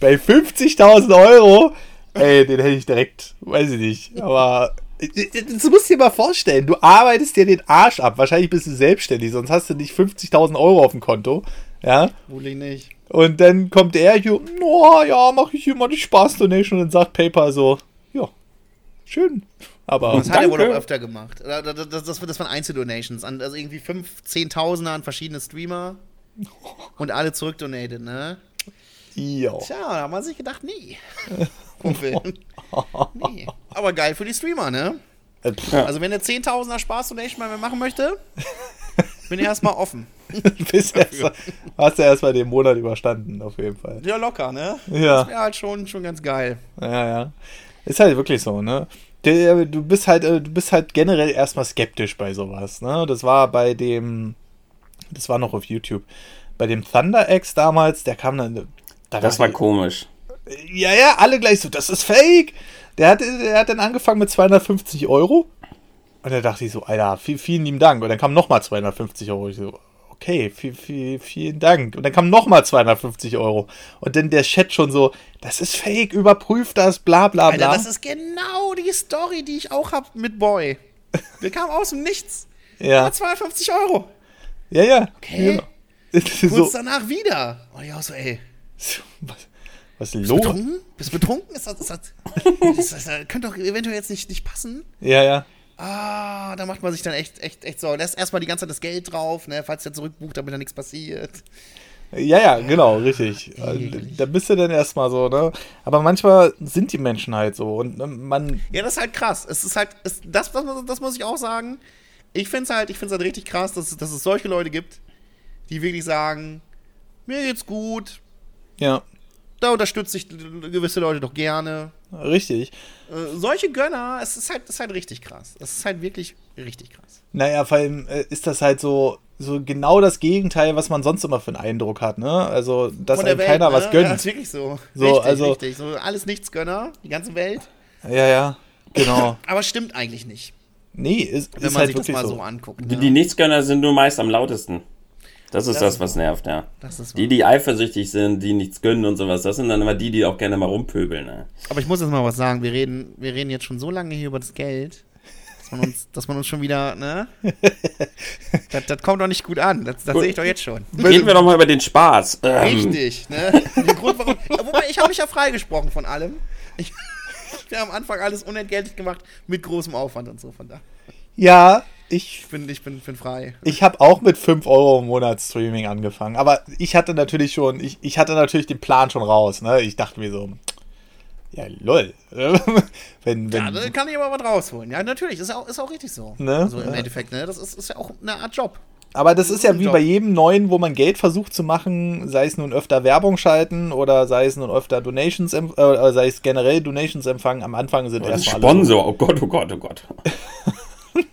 Bei 50.000 Euro, ey, den hätte ich direkt, weiß ich nicht, aber das musst du dir mal vorstellen, du arbeitest dir den Arsch ab, wahrscheinlich bist du selbstständig, sonst hast du nicht 50.000 Euro auf dem Konto, ja, Wohl nicht. und dann kommt er hier, no, ja, mache ich hier mal die Spaß-Donation und sagt PayPal so, ja, schön, aber Das hat er wohl auch öfter gemacht. Das, das, das, das waren Einzeldonations. An, also irgendwie 5, 10.000er an verschiedene Streamer. <laughs> Und alle zurückdonated, ne? Ja. Tja, da hat man sich gedacht, nee. <laughs> Nee. Aber geil für die Streamer, ne? Äh, Ja. Also wenn der 10.000er Spaß-Donation mal mehr machen möchte, <laughs> bin ich erstmal offen. bist erst, hast du erstmal den Monat überstanden, auf jeden Fall. Ja, locker, ne? Ja. Das wäre halt schon, schon ganz geil. Ja, ja. Ist halt wirklich so, ne? Du bist halt, äh, du bist halt generell erstmal skeptisch bei sowas, ne? Das war bei dem, das war noch auf YouTube, bei dem Thunder X damals, der kam dann, da Das war die- komisch. ja, ja, alle gleich so, das ist fake. Der hat, der hat dann angefangen mit 250 Euro. Und da dachte ich so, Alter, viel, vielen lieben Dank. Und dann kam nochmal 250 Euro. Ich so, okay, viel, viel, vielen Dank. Und dann kam nochmal 250 Euro. Und dann der Chat schon so, das ist fake, überprüft das, bla bla bla. Alter, das ist genau die Story, die ich auch hab mit Boy. Wir kamen aus dem Nichts. ja, 250 Euro. ja, ja. Okay. Ja. <laughs> Kurz So, danach wieder. Und ich auch so, ey, <laughs> was, was ist bist du los? betrunken? Bist du betrunken? Ist das, ist das, ist das, das könnte doch eventuell jetzt nicht, nicht passen. Ja, ja. Ah, da macht man sich dann echt, echt, echt so. Lässt erstmal die ganze Zeit das Geld drauf, ne, falls der zurückbucht, damit da nichts passiert. Ja, ja, genau, richtig. Eklig. Da bist du dann erstmal so, ne? Aber manchmal sind die Menschen halt so und ne, man, Ja, das ist halt krass. Es ist halt, es, das, das, muss- das muss ich auch sagen. Ich finde es halt, ich find's halt richtig krass, dass, dass es solche Leute gibt, die wirklich sagen, mir geht's gut, ja, da unterstütze ich gewisse Leute doch gerne. richtig. Äh, solche Gönner, es ist halt, es ist halt richtig krass. Es ist halt wirklich richtig krass. Naja, vor allem äh, ist das halt so, so genau das Gegenteil, was man sonst immer für einen Eindruck hat, ne? Also, dass einem Welt, keiner ne? was Ja, gönnt. ist wirklich so. So, richtig, also- richtig. So alles Nichtsgönner, die ganze Welt. Ja, ja, genau. <laughs> Aber stimmt eigentlich nicht, Nee, ist, wenn ist man halt sich das wirklich mal so. so, anguckt. Die, Ne? die Nichtsgönner sind nur meist am lautesten. Das ist Das das, ist was nervt, ja. Das ist Die, die eifersüchtig sind, die nichts gönnen und sowas, das sind dann immer die, die auch gerne mal rumpöbeln. Ne? Aber ich muss jetzt mal was sagen. Wir reden, wir reden jetzt schon so lange hier über das Geld, dass man uns, dass man uns schon wieder, ne? <laughs> das, das kommt doch nicht gut an. Das, das sehe ich doch jetzt schon. Reden wir doch mal über den Spaß. Ähm, Richtig, ne? Grund, warum. Wobei, ich habe mich ja freigesprochen von allem. Ich, wir haben am Anfang alles unentgeltlich gemacht, mit großem Aufwand und so. Von da. Ja, ich, bin, ich bin, bin frei. ich habe auch mit 5 Euro im Monat Streaming angefangen. Aber ich hatte natürlich schon, ich, ich hatte natürlich den Plan schon raus, ne? Ich dachte mir so, ja, lol. wenn, <laughs> wenn, Ja, da kann ich aber was rausholen. Ja, natürlich, ist auch, ist auch richtig so. Ne? Also im Ja. Endeffekt, ne? Das ist, ist ja auch eine Art Job. Aber das ist ja wie Job. bei jedem neuen, wo man Geld versucht zu machen, sei es nun öfter Werbung schalten oder sei es nun öfter Donations, äh, sei es generell Donations empfangen. Am Anfang sind erstmal alle Sponsor, oh Gott, oh Gott, oh Gott. <laughs>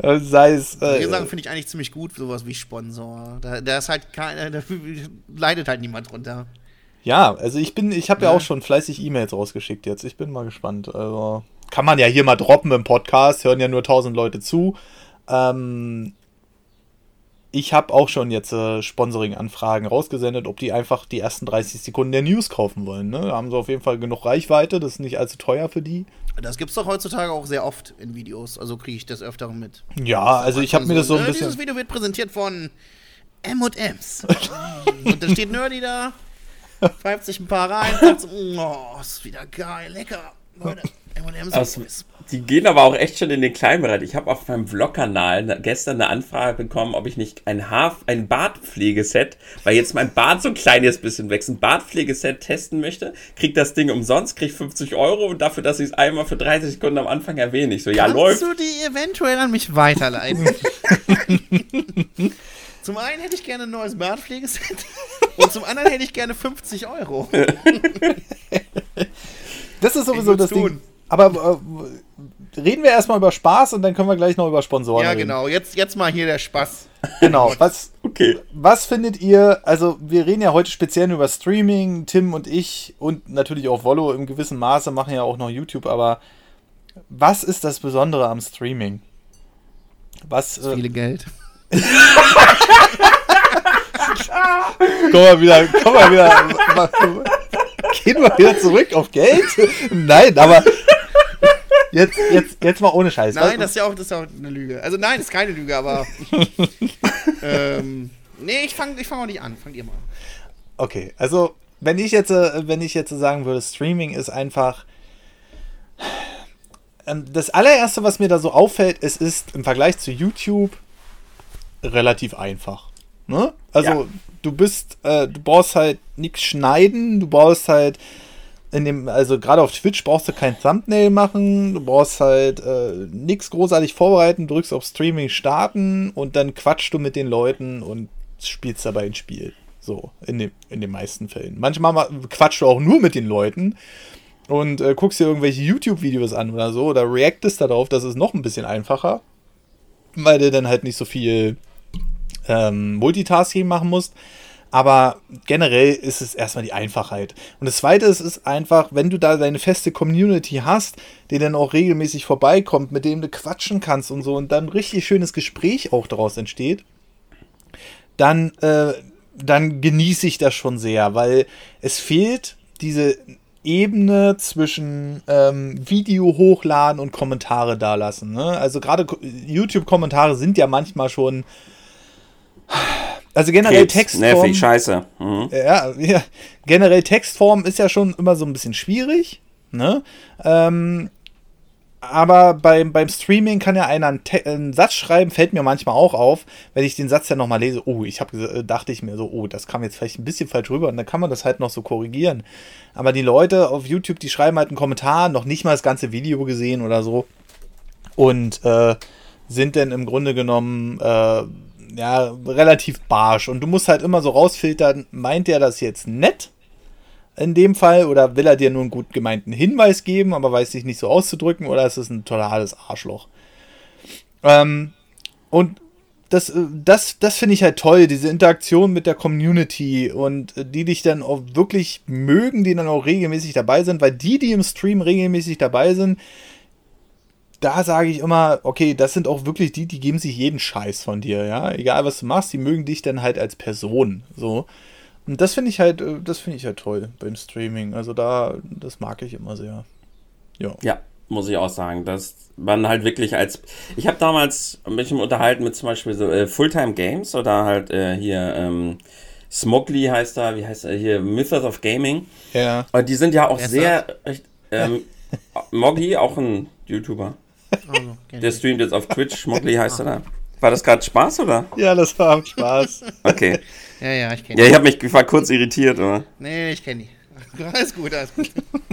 sei es äh, Wir sagen, finde ich eigentlich ziemlich gut, sowas wie Sponsor. Da, da ist halt kein, da leidet halt niemand drunter. ja, also ich bin, ich habe ja Ja. auch schon fleißig E-Mails rausgeschickt jetzt. Ich bin mal gespannt. Also kann man ja hier mal droppen im Podcast, hören ja nur 1000 Leute zu. Ähm, ich habe auch schon jetzt äh, Sponsoring-Anfragen rausgesendet, ob die einfach die ersten 30 Sekunden der News kaufen wollen. Ne? Da haben sie auf jeden Fall genug Reichweite, das ist nicht allzu teuer für die. Das gibt's doch heutzutage auch sehr oft in Videos. Also kriege ich das öfteren mit. Ja, also ich habe mir das so ein bisschen. Dieses Video wird präsentiert von M&M's. <laughs> Und da steht Nerdy da, pfeift sich ein paar rein, sagt so, oh, ist wieder geil, lecker. Leute, M&M's Aus, die gehen aber auch echt schon in den kleinen Bereich. Ich habe auf meinem Vlog-Kanal gestern eine Anfrage bekommen, ob ich nicht ein Haar, ein Bartpflegeset, weil jetzt mein Bart so klein jetzt ein bisschen wächst, ein Bartpflegeset testen möchte. Krieg das Ding umsonst, krieg 50 Euro und dafür, dass ich es einmal für 30 Sekunden am Anfang erwähne. Ich so, ja, Kannst läuft. du die eventuell an mich weiterleiten? <laughs> zum einen hätte ich gerne ein neues Bartpflegeset <laughs> und zum anderen hätte ich gerne 50 Euro. <laughs> Das ist sowieso das Ding. tun. Aber äh, reden wir erstmal über Spaß und dann können wir gleich noch über Sponsoren Ja, reden. genau. Jetzt, jetzt mal hier der Spaß. Genau. <laughs> Was, Okay. was findet ihr, also wir reden ja heute speziell über Streaming, Tim und ich und natürlich auch Wollo im gewissen Maße machen ja auch noch YouTube, aber was ist das Besondere am Streaming? Was, äh, Viele Geld. <laughs> komm mal wieder, komm mal wieder, <laughs> gehen wir wieder zurück auf Geld? Nein, aber jetzt, jetzt, jetzt mal ohne Scheiß. Nein, das ist ja auch, das ist ja auch eine Lüge. Also nein, das ist keine Lüge, aber. <laughs> ähm, nee, ich fange ich fang auch nicht an. Fangt ihr mal an. Okay, also wenn ich jetzt, äh, wenn ich jetzt sagen würde, Streaming ist einfach. Ähm, Das allererste, was mir da so auffällt, es ist im Vergleich zu YouTube relativ einfach. Ne? Also Ja. du bist, äh, du brauchst halt nichts schneiden, du brauchst halt in dem, also gerade auf Twitch brauchst du kein Thumbnail machen, du brauchst halt äh, nichts großartig vorbereiten, drückst auf Streaming starten und dann quatschst du mit den Leuten und spielst dabei ein Spiel. So, in, dem, in den meisten Fällen. Manchmal ma- quatschst du auch nur mit den Leuten und äh, guckst dir irgendwelche YouTube-Videos an oder so oder reactest darauf, das ist noch ein bisschen einfacher, weil du dann halt nicht so viel ähm, Multitasking machen musst. Aber generell ist es erstmal die Einfachheit. Und das zweite ist, ist einfach, wenn du da deine feste Community hast, die dann auch regelmäßig vorbeikommt, mit dem du quatschen kannst und so und dann richtig schönes Gespräch auch daraus entsteht, dann, äh, dann genieße ich das schon sehr, weil es fehlt diese Ebene zwischen ähm, Video hochladen und Kommentare dalassen. Ne? Also gerade Ko- YouTube-Kommentare sind ja manchmal schon. Also generell Krebs, Textform. nervig, scheiße. Mhm. Ja, ja, generell Textform ist ja schon immer so ein bisschen schwierig. Ne? Ähm, aber beim, beim Streaming kann ja einer einen, einen Satz schreiben, fällt mir manchmal auch auf, wenn ich den Satz dann nochmal lese, oh, ich habe dachte ich mir so, oh, das kam jetzt vielleicht ein bisschen falsch rüber und dann kann man das halt noch so korrigieren. Aber die Leute auf YouTube, die schreiben halt einen Kommentar, noch nicht mal das ganze Video gesehen oder so und äh, sind dann im Grunde genommen äh, ja relativ barsch und du musst halt immer so rausfiltern, meint er das jetzt nett? in dem Fall oder will er dir nur einen gut gemeinten Hinweis geben, aber weiß sich nicht so auszudrücken oder ist es ein totales Arschloch? Ähm, und das, äh, das, das finde ich halt toll, diese Interaktion mit der Community und die dich dann auch wirklich mögen, die dann auch regelmäßig dabei sind, weil die, die im Stream regelmäßig dabei sind, da sage ich immer, okay, das sind auch wirklich die, die geben sich jeden Scheiß von dir, ja, egal was du machst, die mögen dich dann halt als Person, so. Und das finde ich halt, äh, das finde ich halt toll beim Streaming. Also da, das mag ich immer sehr. Ja. Ja, muss ich auch sagen, dass man halt wirklich als. Ich habe damals mich unterhalten mit zum Beispiel so äh, Fulltime Games oder halt äh, hier ähm, Smogly heißt da, wie heißt er hier, Mythos of Gaming. Ja. Und die sind ja auch Wer sehr. Ähm, <laughs> Mogli, auch ein YouTuber. Also, Der streamt jetzt auf Twitch. <laughs> Mogli heißt er da. War das gerade Spaß oder? Ja, das war Spaß. Okay. <laughs> ja, ja, ich kenne Ja, ich habe mich ich war kurz irritiert, aber. Nee, ich kenne die. <laughs> Alles gut, alles gut.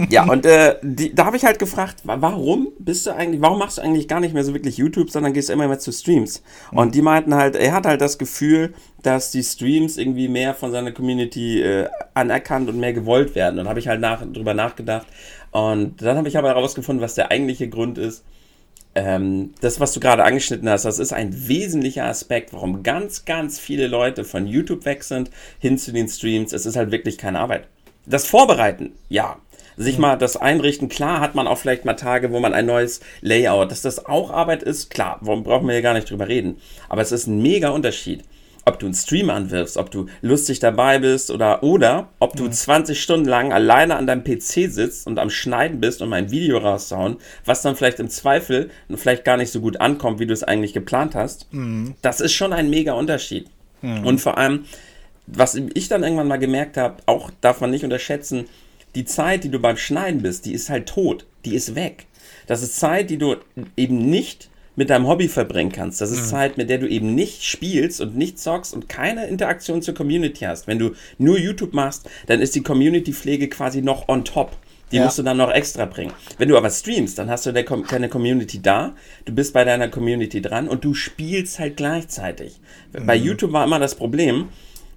Ja, und äh, die, da habe ich halt gefragt, wa- warum bist du eigentlich, warum machst du eigentlich gar nicht mehr so wirklich YouTube, sondern gehst immer mehr zu Streams? Und die meinten halt, er hat halt das Gefühl, dass die Streams irgendwie mehr von seiner Community äh, anerkannt und mehr gewollt werden. Und habe ich halt nach, drüber nachgedacht. Und dann habe ich aber herausgefunden, was der eigentliche Grund ist. Ähm, das, was du gerade angeschnitten hast, das ist ein wesentlicher Aspekt, warum ganz, ganz viele Leute von YouTube weg sind hin zu den Streams. Es ist halt wirklich keine Arbeit. Das Vorbereiten, ja. Sich mal das Einrichten, klar hat man auch vielleicht mal Tage, wo man ein neues Layout, dass das auch Arbeit ist, klar, warum brauchen wir hier gar nicht drüber reden. Aber es ist ein mega Unterschied, ob du einen Stream anwirfst, ob du lustig dabei bist oder, oder ob du 20 Stunden lang alleine an deinem PC sitzt und am Schneiden bist, um ein Video rauszuhauen, was dann vielleicht im Zweifel vielleicht gar nicht so gut ankommt, wie du es eigentlich geplant hast. Das ist schon ein mega Unterschied. Und vor allem, was ich dann irgendwann mal gemerkt habe, auch darf man nicht unterschätzen, die Zeit, die du beim Schneiden bist, die ist halt tot, die ist weg. Das ist Zeit, die du eben nicht mit deinem Hobby verbringen kannst. Das ist mhm. Zeit, mit der du eben nicht spielst und nicht zockst und keine Interaktion zur Community hast. Wenn du nur YouTube machst, dann ist die Community-Pflege quasi noch on top. Die ja. musst du dann noch extra bringen. Wenn du aber streamst, dann hast du keine Community da, du bist bei deiner Community dran und du spielst halt gleichzeitig. Mhm. Bei YouTube war immer das Problem,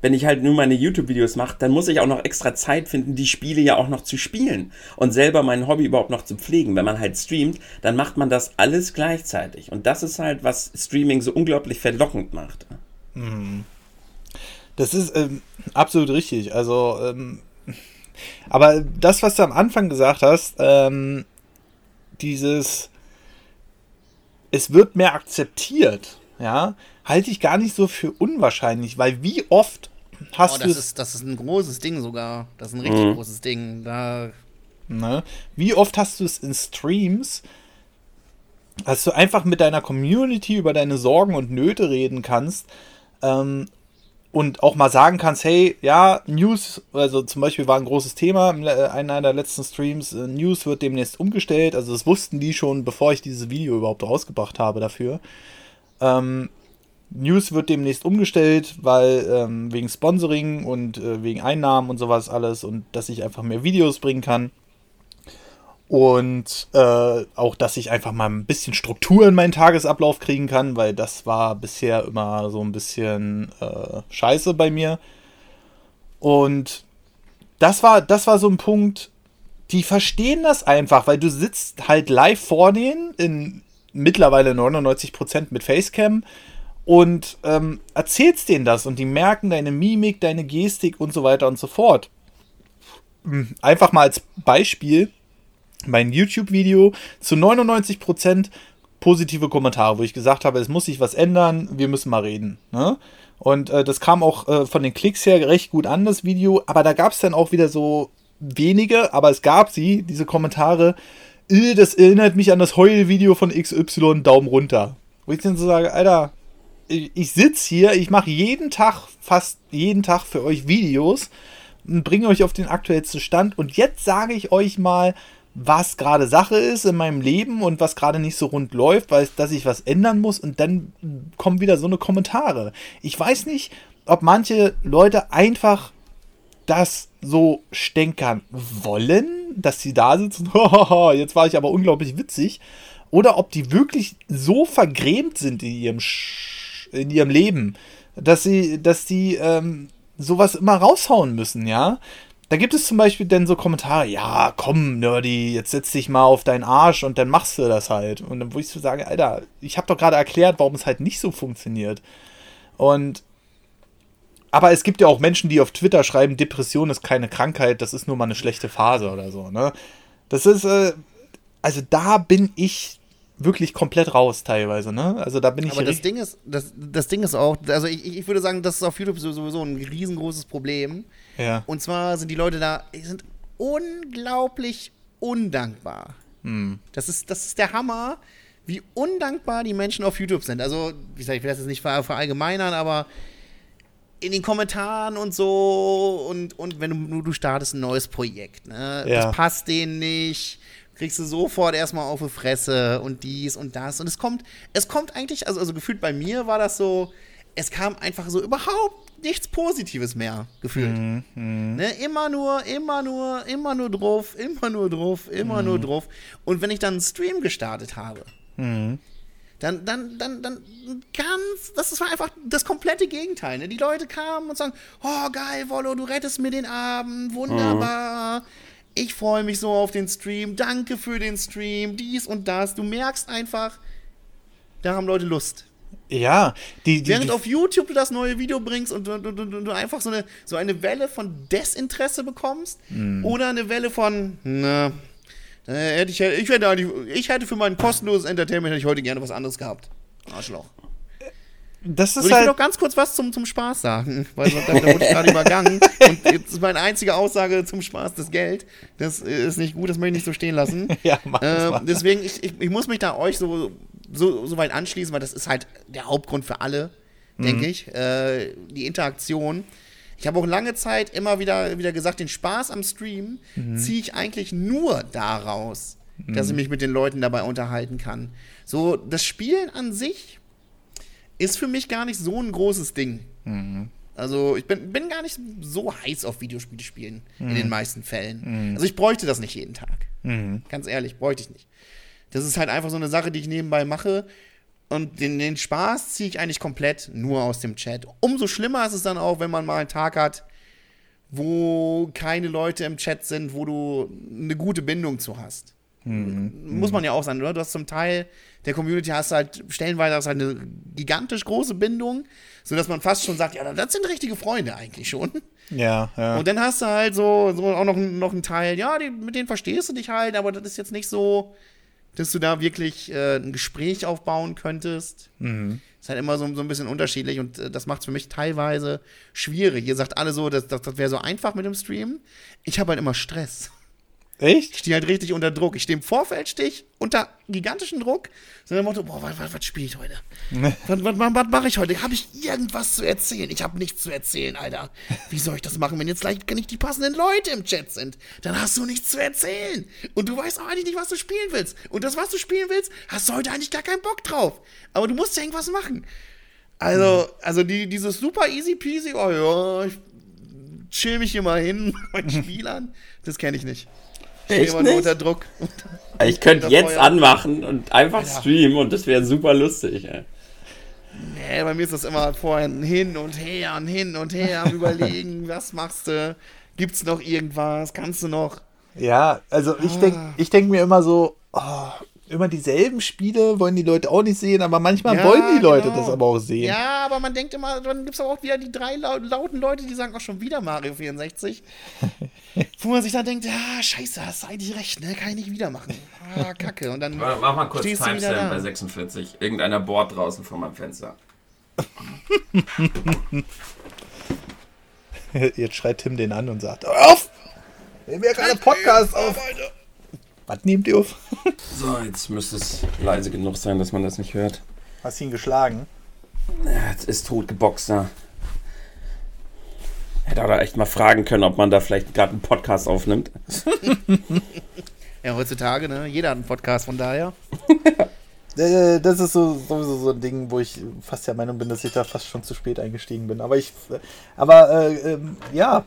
wenn ich halt nur meine YouTube-Videos mache, dann muss ich auch noch extra Zeit finden, die Spiele ja auch noch zu spielen und selber mein Hobby überhaupt noch zu pflegen. Wenn man halt streamt, dann macht man das alles gleichzeitig. Und das ist halt, was Streaming so unglaublich verlockend macht. Mhm. Das ist ähm, absolut richtig. Also, ähm, aber das, was du am Anfang gesagt hast, ähm, dieses, es wird mehr akzeptiert, ja, halte ich gar nicht so für unwahrscheinlich, weil wie oft hast oh, das du. Ist, das ist ein großes Ding sogar. Das ist ein richtig mhm. großes Ding. Da. Ne? Wie oft hast du es in Streams, dass du einfach mit deiner Community über deine Sorgen und Nöte reden kannst ähm, und auch mal sagen kannst, hey, ja, News, also zum Beispiel war ein großes Thema in einer der letzten Streams, äh, News wird demnächst umgestellt, also das wussten die schon, bevor ich dieses Video überhaupt rausgebracht habe dafür. Ähm, News wird demnächst umgestellt, weil ähm, wegen Sponsoring und äh, wegen Einnahmen und sowas alles und dass ich einfach mehr Videos bringen kann. Und äh, auch, dass ich einfach mal ein bisschen Struktur in meinen Tagesablauf kriegen kann, weil das war bisher immer so ein bisschen äh, scheiße bei mir. Und das war, das war so ein Punkt, die verstehen das einfach, weil du sitzt halt live vor denen in mittlerweile 99% mit Facecam und ähm, erzählst denen das und die merken deine Mimik, deine Gestik und so weiter und so fort. Hm, einfach mal als Beispiel mein YouTube-Video zu 99% positive Kommentare, wo ich gesagt habe, es muss sich was ändern, wir müssen mal reden. Ne? Und äh, das kam auch äh, von den Klicks her recht gut an, das Video, aber da gab es dann auch wieder so wenige, aber es gab sie, diese Kommentare, das erinnert mich an das Heul-Video von XY, Daumen runter. Wo ich dann so sage, Alter, ich, sitze hier, ich mache jeden Tag, fast jeden Tag für euch Videos und bringe euch auf den aktuellsten Stand und jetzt sage ich euch mal, was gerade Sache ist in meinem Leben und was gerade nicht so rund läuft, weil dass ich was ändern muss und dann kommen wieder so eine Kommentare. Ich weiß nicht, ob manche Leute einfach das so stänkern wollen, dass sie da sitzen, <laughs> jetzt war ich aber unglaublich witzig, oder ob die wirklich so vergrämt sind in ihrem, Sch in ihrem Leben, dass sie, dass die ähm, sowas immer raushauen müssen, ja. Da gibt es zum Beispiel dann so Kommentare, ja, komm, Nerdy, jetzt setz dich mal auf deinen Arsch und dann machst du das halt. Und dann wo ich so sage, Alter, ich habe doch gerade erklärt, warum es halt nicht so funktioniert. Und aber es gibt ja auch Menschen, die auf Twitter schreiben, Depression ist keine Krankheit, das ist nur mal eine schlechte Phase oder so, ne? Das ist, äh, also da bin ich wirklich komplett raus teilweise, ne? Also da bin ich. Aber das Ding ist, das, das Ding ist auch, also ich, ich würde sagen, das ist auf YouTube sowieso ein riesengroßes Problem. Ja. Und zwar sind die Leute da, die sind unglaublich undankbar. Hm. Das, ist, das ist der Hammer, wie undankbar die Menschen auf YouTube sind. Also, wie gesagt, ich will das jetzt nicht verallgemeinern, aber in den Kommentaren und so und, und wenn du, du startest ein neues Projekt, ne? Ja. Das passt denen nicht kriegst du sofort erstmal auf die Fresse und dies und das. Und es kommt, es kommt eigentlich, also, also gefühlt bei mir war das so, es kam einfach so überhaupt nichts Positives mehr gefühlt. Mm, mm. Ne? Immer nur, immer nur, immer nur drauf, immer nur drauf, immer mm. nur drauf. Und wenn ich dann einen Stream gestartet habe, mhm. Dann, dann, dann, dann ganz, das war einfach das komplette Gegenteil. Ne? Die Leute kamen und sagen, oh geil, Wollo, du rettest mir den Abend, wunderbar. Mhm ich freue mich so auf den Stream, danke für den Stream, dies und das. Du merkst einfach, da haben Leute Lust. Ja, die, die während auf YouTube du das neue Video bringst und du, du, du, du einfach so eine, so eine Welle von Desinteresse bekommst mm. oder eine Welle von, na, äh, hätte ich, ich, hätte, ich hätte für mein kostenloses Entertainment hätte ich heute gerne was anderes gehabt. Arschloch. Das ist und ich halt will noch ganz kurz was zum, zum Spaß sagen, weil da, da wurde ich gerade <laughs> übergangen. Und jetzt ist meine einzige Aussage zum Spaß das Geld. Das ist nicht gut, das möchte ich nicht so stehen lassen. <laughs> ja, mach äh. Deswegen, ich, ich, ich, muss mich da euch so, so, so weit anschließen, weil das ist halt der Hauptgrund für alle, mhm. denke ich. Äh, die Interaktion. Ich habe auch lange Zeit immer wieder, wieder gesagt, den Spaß am Stream mhm. ziehe ich eigentlich nur daraus, dass ich mich mit den Leuten dabei unterhalten kann. So, das Spielen an sich ist für mich gar nicht so ein großes Ding. Also, ich bin, bin gar nicht so heiß auf Videospiele spielen, in den meisten Fällen. Also, ich bräuchte das nicht jeden Tag. Ganz ehrlich, bräuchte ich nicht. Das ist halt einfach so eine Sache, die ich nebenbei mache. Und den, den Spaß ziehe ich eigentlich komplett nur aus dem Chat. Umso schlimmer ist es dann auch, wenn man mal einen Tag hat, wo keine Leute im Chat sind, wo du eine gute Bindung zu hast. Muss man ja auch sagen, oder? Du hast zum Teil der Community hast halt stellenweise hast halt eine gigantisch große Bindung, sodass man fast schon sagt, ja, das sind richtige Freunde eigentlich schon. Ja, ja. Und dann hast du halt so, so auch noch, noch einen Teil, ja, die, mit denen verstehst du dich halt, aber das ist jetzt nicht so, dass du da wirklich äh, ein Gespräch aufbauen könntest. Ist halt immer so, so ein bisschen unterschiedlich und äh, das macht es für mich teilweise schwierig. Ihr sagt alle so, das, das, das wäre so einfach mit dem Stream. Ich habe halt immer Stress. Ich Echt? stehe halt richtig unter Druck. Ich stehe im Vorfeld, stehe ich unter gigantischen Druck. So dem Motto, boah, was, was, was spiele ich heute? Was, was, was, was mache ich heute? Habe ich irgendwas zu erzählen? Ich habe nichts zu erzählen, Alter. Wie soll ich das machen, wenn jetzt gleich gar nicht die passenden Leute im Chat sind? Dann hast du nichts zu erzählen. Und du weißt auch eigentlich nicht, was du spielen willst. Und das, was du spielen willst, hast du heute eigentlich gar keinen Bock drauf. Aber du musst ja irgendwas machen. Also, also die, dieses super easy peasy, oh ja, ich chill mich hier mal hin <laughs> mit Spielern, das kenne ich nicht. Echt immer nur nicht? unter Druck. Ich könnte jetzt Feuer. anmachen und einfach Ja. streamen und das wäre super lustig. Ey. Nee, bei mir ist das immer vorher hin und her und hin und her am <laughs> überlegen, was machst du? Gibt's noch irgendwas? Kannst du noch? Ja, also ich Ah. denke ich denk mir immer so, oh, immer dieselben Spiele wollen die Leute auch nicht sehen, aber manchmal Ja, wollen die Leute genau. das aber auch sehen. Ja, aber man denkt immer, dann gibt's aber auch wieder die drei lau lauten Leute, die sagen auch schon wieder Mario 64. <laughs> wo man sich dann denkt, ja, scheiße, hast du eigentlich recht, ne? Kann ich nicht wieder machen. Ah, <laughs> kacke. Und dann Mach mal kurz Timestamp bei 46. Irgendeiner bohrt draußen vor meinem Fenster. <laughs> Jetzt schreit Tim den an und sagt, "Hör auf! Nehmen wir gerade Podcast auf. Was nehmt ihr auf? <laughs> So, jetzt müsste es leise genug sein, dass man das nicht hört. Hast ihn geschlagen? Ja, jetzt ist tot geboxt da. Hätte aber echt mal fragen können, ob man da vielleicht gerade einen Podcast aufnimmt. <laughs> Ja, heutzutage, ne? Jeder hat einen Podcast, von daher. <laughs> Äh, Das ist so, sowieso so ein Ding, wo ich fast der Meinung bin, dass ich da fast schon zu spät eingestiegen bin. Aber ich, aber äh, ähm, ja,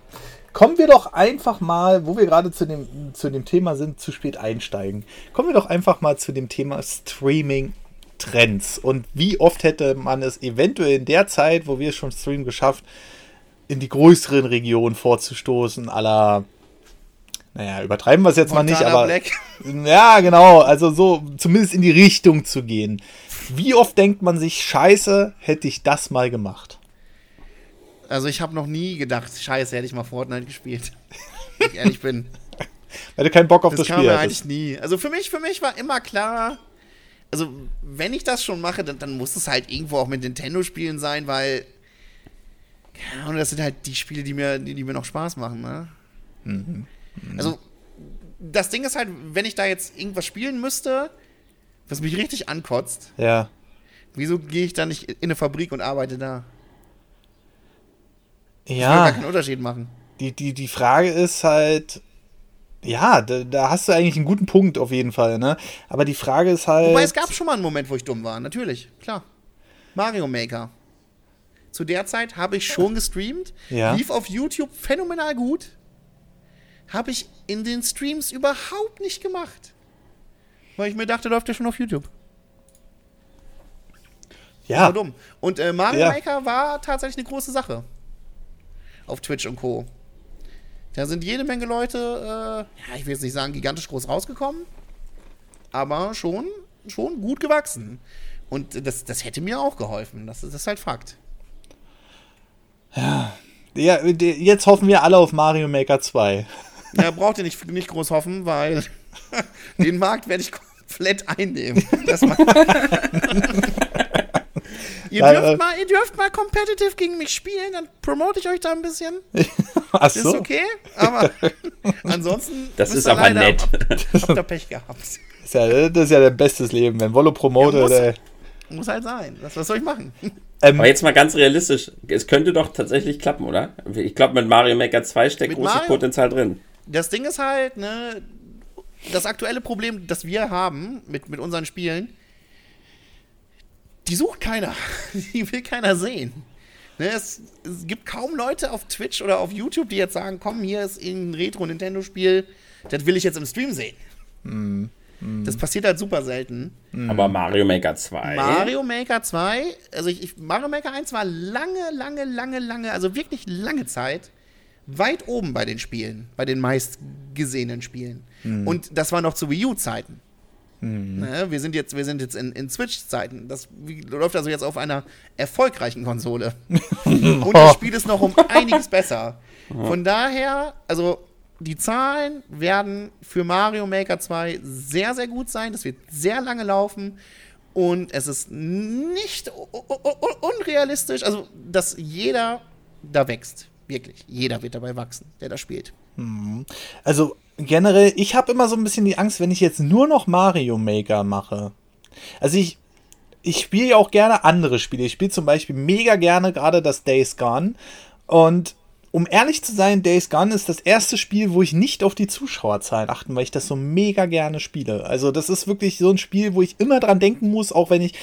kommen wir doch einfach mal, wo wir gerade zu dem, zu dem Thema sind, zu spät einsteigen. Kommen wir doch einfach mal zu dem Thema Streaming. Trends und wie oft hätte man es eventuell in der Zeit, wo wir schon Stream geschafft, in die größeren Regionen vorzustoßen, aller, naja, übertreiben wir es jetzt mal nicht, Montana aber Black. <laughs> ja, genau. Also so zumindest in die Richtung zu gehen. Wie oft denkt man sich, scheiße, hätte ich das mal gemacht? Also ich habe noch nie gedacht, scheiße, hätte ich mal Fortnite gespielt. Wenn ich ehrlich bin. <laughs> Weil du keinen Bock auf das, Das kam Spiel mir hattest. eigentlich nie. Also für mich, für mich war immer klar, also wenn ich das schon mache, dann, dann muss es halt irgendwo auch mit Nintendo-Spielen sein, weil keine Ahnung, das sind halt die Spiele, die mir, die, die mir noch Spaß machen, ne? Mhm. Also das Ding ist halt, wenn ich da jetzt irgendwas spielen müsste, was mich richtig ankotzt, Ja. wieso gehe ich da nicht in eine Fabrik und arbeite da? Das würde Ja, gar keinen Unterschied machen. die, die, die Frage ist halt, ja, da, da hast du eigentlich einen guten Punkt auf jeden Fall, ne? Aber die Frage ist halt. Wobei es gab schon mal einen Moment, wo ich dumm war, natürlich, klar. Mario Maker. Zu der Zeit habe ich schon gestreamt, Ja. lief auf YouTube phänomenal gut. Habe ich in den Streams überhaupt nicht gemacht. Weil ich mir dachte, läuft ja schon auf YouTube. ja, War dumm. Und äh, Mario Ja. Maker war tatsächlich eine große Sache. Auf Twitch und Co. Da sind jede Menge Leute, äh, ja, ich will jetzt nicht sagen, gigantisch groß rausgekommen, aber schon, schon gut gewachsen. Und das, das hätte mir auch geholfen. Das, ist- das ist halt Fakt. ja, die- jetzt hoffen wir alle auf Mario Maker 2. Da <laughs> braucht ihr nicht, nicht groß hoffen, weil <laughs> den Markt werde ich komplett einnehmen. Das <laughs> ihr, Ja, äh, dürft mal, ihr dürft mal competitive gegen mich spielen, dann promote ich euch da ein bisschen. <laughs> Ach Das ist so. okay, aber <laughs> ansonsten. Das müsst ist ihr aber leider- nett. Habt <laughs> ihr Pech gehabt. Ist ja, das ist ja dein bestes Leben. Wenn Wollo promotet, Ja, muss. ey. Muss halt sein. Was, was soll ich machen? ähm, Aber jetzt mal ganz realistisch, es könnte doch tatsächlich klappen, oder? Ich glaube, mit Mario Maker 2 steckt großes Mario? Potenzial drin. Das Ding ist halt, ne. das aktuelle Problem, das wir haben mit, mit unseren Spielen, die sucht keiner. <laughs> Die will keiner sehen. Ne, es, es, gibt kaum Leute auf Twitch oder auf YouTube, die jetzt sagen, komm, hier ist ein Retro-Nintendo-Spiel, das will ich jetzt im Stream sehen. Mm, mm. Das passiert halt super selten. Aber Mario Maker 2. Mario Maker 2, also ich, ich, Mario Maker 1 war lange, lange, lange, lange, also wirklich lange Zeit weit oben bei den Spielen, bei den meistgesehenen Spielen. Mm. Und das war noch zu Wii U-Zeiten. Mhm. Ne, wir sind jetzt, wir sind jetzt in, in Switch-Zeiten. Das läuft also jetzt auf einer erfolgreichen Konsole. <laughs> Und das Spiel ist noch um einiges besser. Von daher, also die Zahlen werden für Mario Maker 2 sehr, sehr gut sein. Das wird sehr lange laufen. Und es ist nicht unrealistisch, also dass jeder da wächst. Wirklich. Jeder wird dabei wachsen, der da spielt. Mhm. Also generell, ich habe immer so ein bisschen die Angst, wenn ich jetzt nur noch Mario Maker mache. Also ich, ich spiele ja auch gerne andere Spiele. Ich spiele zum Beispiel mega gerne gerade das Days Gone. Und um ehrlich zu sein, Days Gone ist das erste Spiel, wo ich nicht auf die Zuschauerzahlen achten, weil ich das so mega gerne spiele. Also das ist wirklich so ein Spiel, wo ich immer dran denken muss, auch wenn ich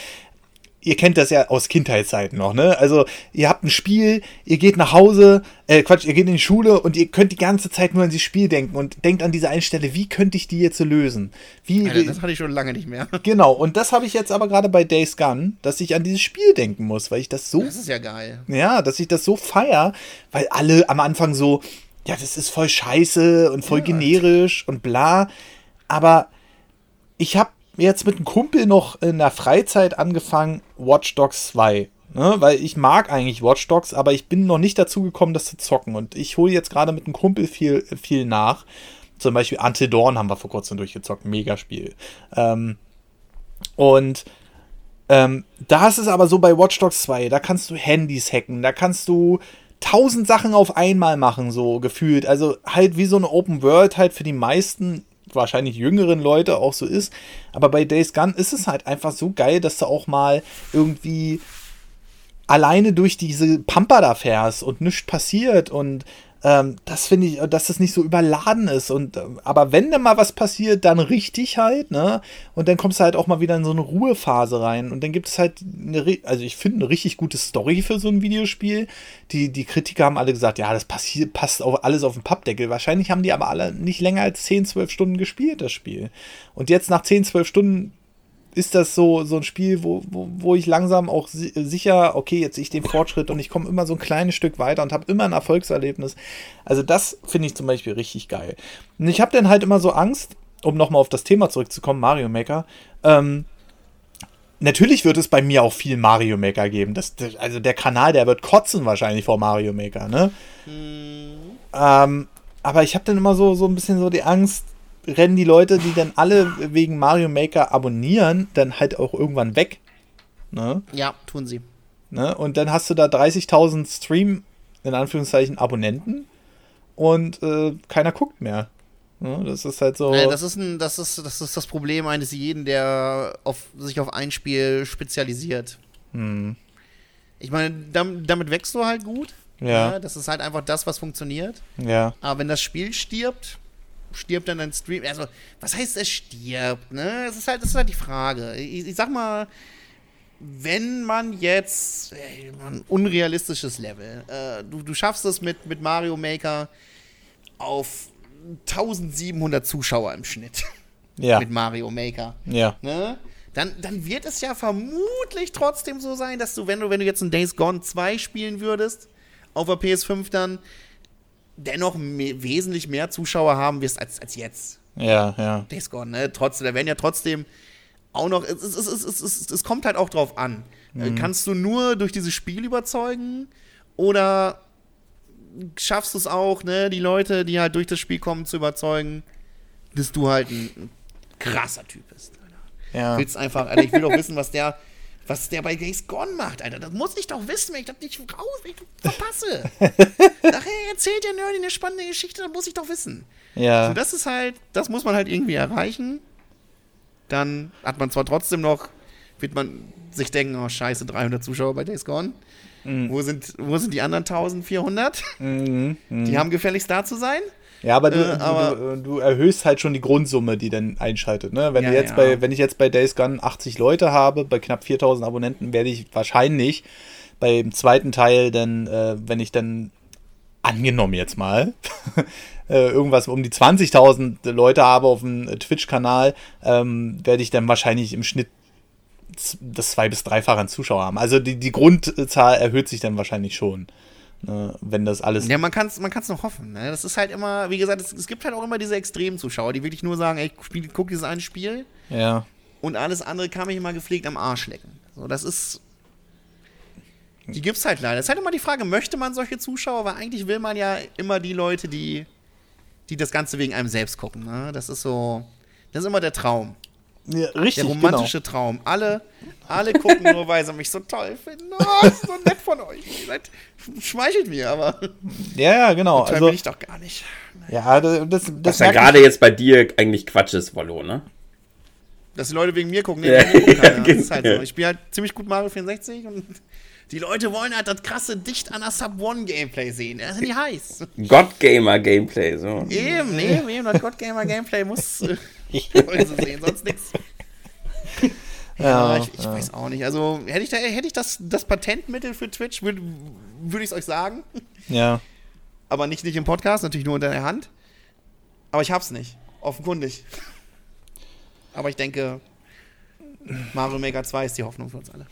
ihr kennt das ja aus Kindheitszeiten noch, ne? Also, ihr habt ein Spiel, ihr geht nach Hause, äh, Quatsch, ihr geht in die Schule und ihr könnt die ganze Zeit nur an dieses Spiel denken und denkt an diese eine Stelle, wie könnte ich die jetzt so lösen? Wie, Alter, das hatte ich schon lange nicht mehr. <laughs> Genau, und das habe ich jetzt aber gerade bei Days Gone, dass ich an dieses Spiel denken muss, weil ich das so. Das ist ja geil. Ja, dass ich das so feier, weil alle am Anfang so, ja, das ist voll scheiße und voll ja, generisch und bla. Aber ich habe jetzt mit einem Kumpel noch in der Freizeit angefangen, Watch Dogs 2. Ne? Weil ich mag eigentlich Watch Dogs, aber ich bin noch nicht dazu gekommen, das zu zocken. Und ich hole jetzt gerade mit einem Kumpel viel, viel nach. Zum Beispiel Until Dawn haben wir vor kurzem durchgezockt. Megaspiel. Ähm, und ähm, da ist es aber so bei Watch Dogs 2, da kannst du Handys hacken, da kannst du tausend Sachen auf einmal machen, so gefühlt. Also halt wie so eine Open World halt für die meisten wahrscheinlich jüngeren Leute auch so ist. Aber bei Days Gone ist es halt einfach so geil, dass du auch mal irgendwie alleine durch diese Pampa da fährst und nichts passiert und ähm, das finde ich, dass das nicht so überladen ist. Und äh, aber wenn dann mal was passiert, dann richtig halt, ne? Und dann kommst du halt auch mal wieder in so eine Ruhephase rein. Und dann gibt es halt eine, also ich finde eine richtig gute Story für so ein Videospiel. Die, die Kritiker haben alle gesagt, ja, das passiert, passt auf alles auf den Pappdeckel. Wahrscheinlich haben die aber alle nicht länger als 10, 12 Stunden gespielt, das Spiel. Und jetzt nach 10, 12 Stunden ist das so, so ein Spiel, wo, wo, wo ich langsam auch si sicher, okay, jetzt sehe ich den Fortschritt und ich komme immer so ein kleines Stück weiter und habe immer ein Erfolgserlebnis. Also das finde ich zum Beispiel richtig geil. Und ich habe dann halt immer so Angst, um nochmal auf das Thema zurückzukommen, Mario Maker. Ähm, natürlich wird es bei mir auch viel Mario Maker geben. Das, also der Kanal, der wird kotzen wahrscheinlich vor Mario Maker, ne? Mhm. Ähm, aber ich habe dann immer so, so ein bisschen so die Angst, rennen die Leute, die dann alle wegen Mario Maker abonnieren, dann halt auch irgendwann weg. Ne? Ja, tun sie. Ne? Und dann hast du da 30.000 Stream, in Anführungszeichen, Abonnenten und äh, keiner guckt mehr. Ne? Das ist halt so. das, ist ein, das, ist, das ist das Problem eines jeden, der auf, sich auf ein Spiel spezialisiert. Hm. Ich meine, damit, damit wächst du halt gut. Ja. ja. Ne? Das ist halt einfach das, was funktioniert. Ja. Aber wenn das Spiel stirbt, stirbt dann ein Stream. Also, was heißt es stirbt? Ne? Das ist halt, das ist halt die Frage. Ich, ich sag mal, wenn man jetzt ey, ein unrealistisches Level, äh, du, du schaffst es mit, mit Mario Maker auf 1700 Zuschauer im Schnitt. <laughs> Ja. mit Mario Maker. Ja. Ne? Dann, dann wird es ja vermutlich trotzdem so sein, dass du, wenn du, wenn du jetzt ein Days Gone 2 spielen würdest, auf der PS5 dann, dennoch me wesentlich mehr Zuschauer haben wirst als, als jetzt. Ja, ja. Days Gone, ne? Trotzdem, da werden ja trotzdem auch noch, es, es, es, es, es kommt halt auch drauf an. Äh, mhm. Kannst du nur durch dieses Spiel überzeugen oder schaffst du es auch, ne, die Leute, die halt durch das Spiel kommen, zu überzeugen, dass du halt ein, ein krasser Typ bist. Ja. Willst einfach, Alter, ich will doch wissen, was der, was der bei Days Gone macht, Alter. Das muss ich doch wissen, wenn ich das nicht raus, ich verpasse. <laughs> Nachher erzählt der Nerdy eine spannende Geschichte, das muss ich doch wissen. Ja. So, das ist halt, das muss man halt irgendwie erreichen. Dann hat man zwar trotzdem noch, wird man sich denken, oh scheiße, 300 Zuschauer bei Days Gone. Mhm. Wo, sind, wo sind die anderen 1400? Mhm. Mhm. Die haben gefälligst da zu sein. Ja, aber, du, Äh, aber- du, du, du erhöhst halt schon die Grundsumme, die dann einschaltet. Ne? Wenn, Ja, du jetzt ja. bei, wenn ich jetzt bei Days Gone 80 Leute habe, bei knapp 4000 Abonnenten, werde ich wahrscheinlich beim zweiten Teil dann, äh, wenn ich dann angenommen jetzt mal, <laughs> äh, irgendwas um die 20.000 Leute habe auf dem äh, Twitch-Kanal, ähm, werde ich dann wahrscheinlich im Schnitt das zwei- bis dreifache an Zuschauer haben. Also die, die Grundzahl erhöht sich dann wahrscheinlich schon? Wenn das alles Ja, man kann es man kann's noch hoffen. Ne? Das ist halt immer, wie gesagt, es, es gibt halt auch immer diese extremen Zuschauer, die wirklich nur sagen, ey, ich spiel, guck dieses eine Spiel ja. und alles andere kann mich immer gepflegt am Arsch lecken. So, das ist. Die gibt's halt leider. Es ist halt immer die Frage, möchte man solche Zuschauer? Weil eigentlich will man ja immer die Leute, die, die das Ganze wegen einem selbst gucken. Ne? Das ist so. Das ist immer der Traum. Ja, richtig, Der romantische Traum. Alle, alle gucken nur, weil sie mich so toll finden. Oh, ist so nett von euch. Ihr seid, schmeichelt mir, aber genau. Ja, ja, genau. Also, bin ich doch gar nicht. ja, das, das, das Was ja gerade jetzt bei dir eigentlich Quatsch ist, Wollo, ne? Dass die Leute wegen mir gucken. Nee, Ja, gucken ja. <laughs> Das ist halt so. genau. Ich spiele halt ziemlich gut Mario 64 und die Leute wollen halt das krasse dicht an der Sub-One-Gameplay sehen. Da sind die heiß. God Gamer Gameplay, so. Eben, nee, eben, das God Gamer Gameplay muss äh, <laughs> wollen sie sehen, sonst nix. <laughs> Ja, ich, ich weiß auch nicht. Also hätte ich, da, hätte ich das, das Patentmittel für Twitch, würde würd ich es euch sagen. Ja. Aber nicht, nicht im Podcast, natürlich nur unter der Hand. Aber ich hab's nicht. Offenkundig. Aber ich denke, Mario Maker 2 ist die Hoffnung für uns alle.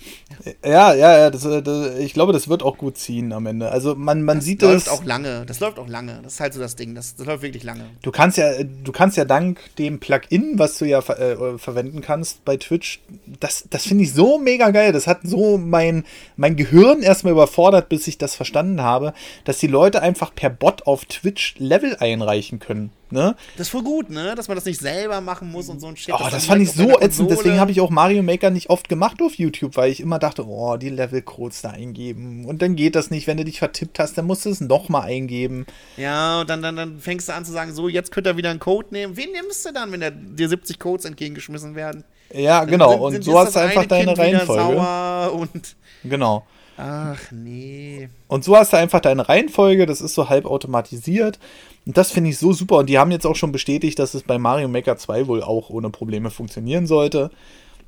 Ja, ja, ja, das, äh, das, ich glaube, das wird auch gut ziehen am Ende. Also man, man sieht läuft das. auch lange. Das läuft auch lange. Das ist halt so das Ding. Das, das läuft wirklich lange. Du kannst ja, du kannst ja dank dem Plugin, was du ja äh, verwenden kannst bei Twitch, das, das finde ich so mega geil. Das hat so mein, mein Gehirn erstmal überfordert, bis ich das verstanden habe, dass die Leute einfach per Bot auf Twitch Level einreichen können. Ne? Das ist voll gut, ne? Dass man das nicht selber machen muss und so ein Shit. Oh, das fand ich so ätzend. Deswegen habe ich auch Mario Maker nicht oft gemacht auf YouTube, weil ich immer dachte, oh, die Level-Codes da eingeben. Und dann geht das nicht. Wenn du dich vertippt hast, dann musst du es nochmal eingeben. Ja, und dann, dann, dann fängst du an zu sagen, so, jetzt könnt ihr wieder einen Code nehmen. Wen nimmst du dann, wenn der, dir 70 Codes entgegengeschmissen werden? Ja, Dann genau. sind- und sind so hast du das einfach eine deine Kind Reihenfolge. Und. Genau. Ach nee. Und so hast du einfach deine Reihenfolge, das ist so halb automatisiert. Und das finde ich so super. Und die haben jetzt auch schon bestätigt, dass es bei Mario Maker 2 wohl auch ohne Probleme funktionieren sollte.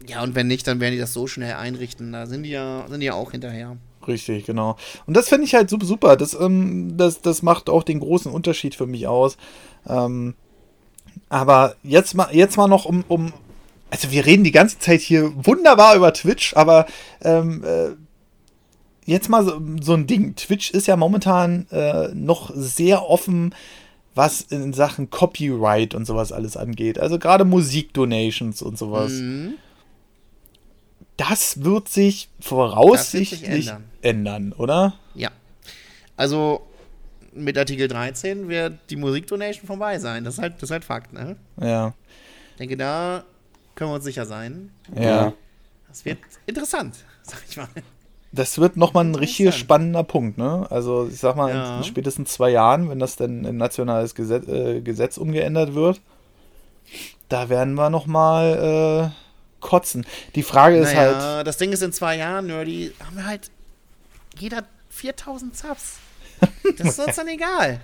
Ja, und wenn nicht, dann werden die das so schnell einrichten. Da sind die ja, sind die ja auch hinterher. Richtig, genau. Und das finde ich halt super, super. Das, ähm, das, das macht auch den großen Unterschied für mich aus. Ähm, aber jetzt mal, jetzt mal noch um, um. Also wir reden die ganze Zeit hier wunderbar über Twitch, aber ähm, äh, jetzt mal so, so ein Ding. Twitch ist ja momentan äh, noch sehr offen, was in Sachen Copyright und sowas alles angeht. Also gerade Musikdonations und sowas. Mhm. Das wird sich voraussichtlich wird sich ändern. oder? Ja. Also mit Artikel 13 wird die Musikdonation vorbei sein. Das ist halt, das ist halt Fakt, ne? Ja. Ich denke, da können wir uns sicher sein. Ja. Das wird interessant, sag ich mal. Das wird nochmal ein richtig spannender Punkt, ne? Also, ich sag mal, Ja. in spätestens zwei Jahren, wenn das dann in nationales Gesetz, äh, Gesetz umgeändert wird, da werden wir nochmal äh, kotzen. Die Frage ist halt. naja, das Ding ist, in zwei Jahren, Nerdy, haben wir halt jeder 4000 Subs. <laughs> Das ist uns dann egal.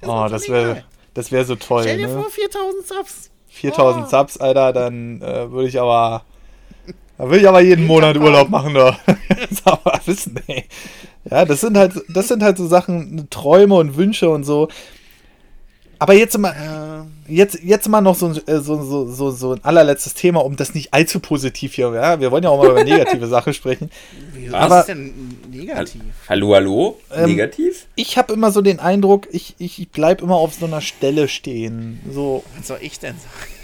Das Oh, das wäre das wär so toll, Stell dir ne? vor, 4000 Subs. 4000 Oh. Subs, Alter, dann äh, würde ich aber. Da würde ich aber jeden Monat Urlaub machen, da. <laughs> Das aber wissen, ey. Ja, das sind halt, das sind halt so Sachen, Träume und Wünsche und so. Aber jetzt mal, Äh, jetzt, jetzt mal noch so, ein- äh, so, so, so, so ein allerletztes Thema, um das nicht allzu positiv hier, ja, wir wollen ja auch mal über negative <laughs> Sachen sprechen. wie Was? was ist denn negativ? Hallo, hallo? Ähm, Negativ? Ich habe immer so den Eindruck, ich, ich bleib immer auf so einer Stelle stehen. So, Was soll ich denn sagen?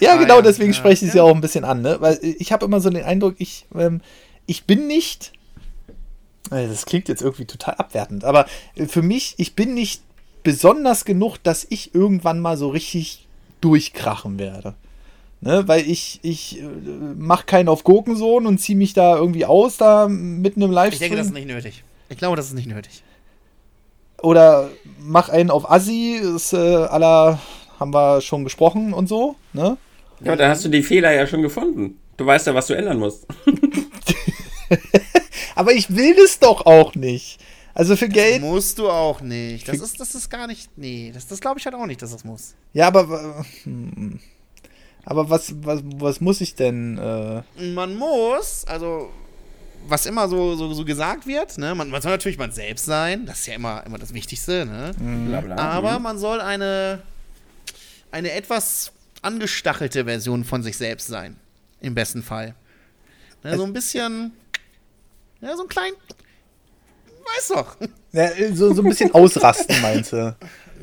Ja, Ah, genau, ja, deswegen ja, spreche ich es ja. ja auch ein bisschen an, ne? Weil ich habe immer so den Eindruck, ich, ähm, ich bin nicht. äh, Das klingt jetzt irgendwie total abwertend, aber äh, für mich, ich bin nicht besonders genug, dass ich irgendwann mal so richtig durchkrachen werde. Ne? Weil ich, ich äh, mach keinen auf Gurkensohn und ziehe mich da irgendwie aus, da mitten im Ich Livestream. denke, das ist nicht nötig. Ich glaube, das ist nicht nötig. Oder mach einen auf Assi, ist äh, aller, haben wir schon gesprochen und so, ne? Ja, aber dann hast du die Fehler ja schon gefunden. Du weißt ja, was du ändern musst. <laughs> Aber ich will es doch auch nicht. Also für Geld. Musst du auch nicht. Das ist, das ist gar nicht. Nee, das, das glaube ich halt auch nicht, dass das muss. Ja, aber. hm. Aber was, was, was muss ich denn? Äh, Man muss, also was immer so, so, so gesagt wird, ne? man, man soll natürlich man selbst sein, das ist ja immer, immer das Wichtigste, ne? Bla, bla. aber Mhm. man soll eine, eine etwas angestachelte Version von sich selbst sein, im besten Fall. Ne? So ein bisschen, ja, so ein klein, weiß doch, ja, so, so ein bisschen <laughs> ausrasten, meinst du?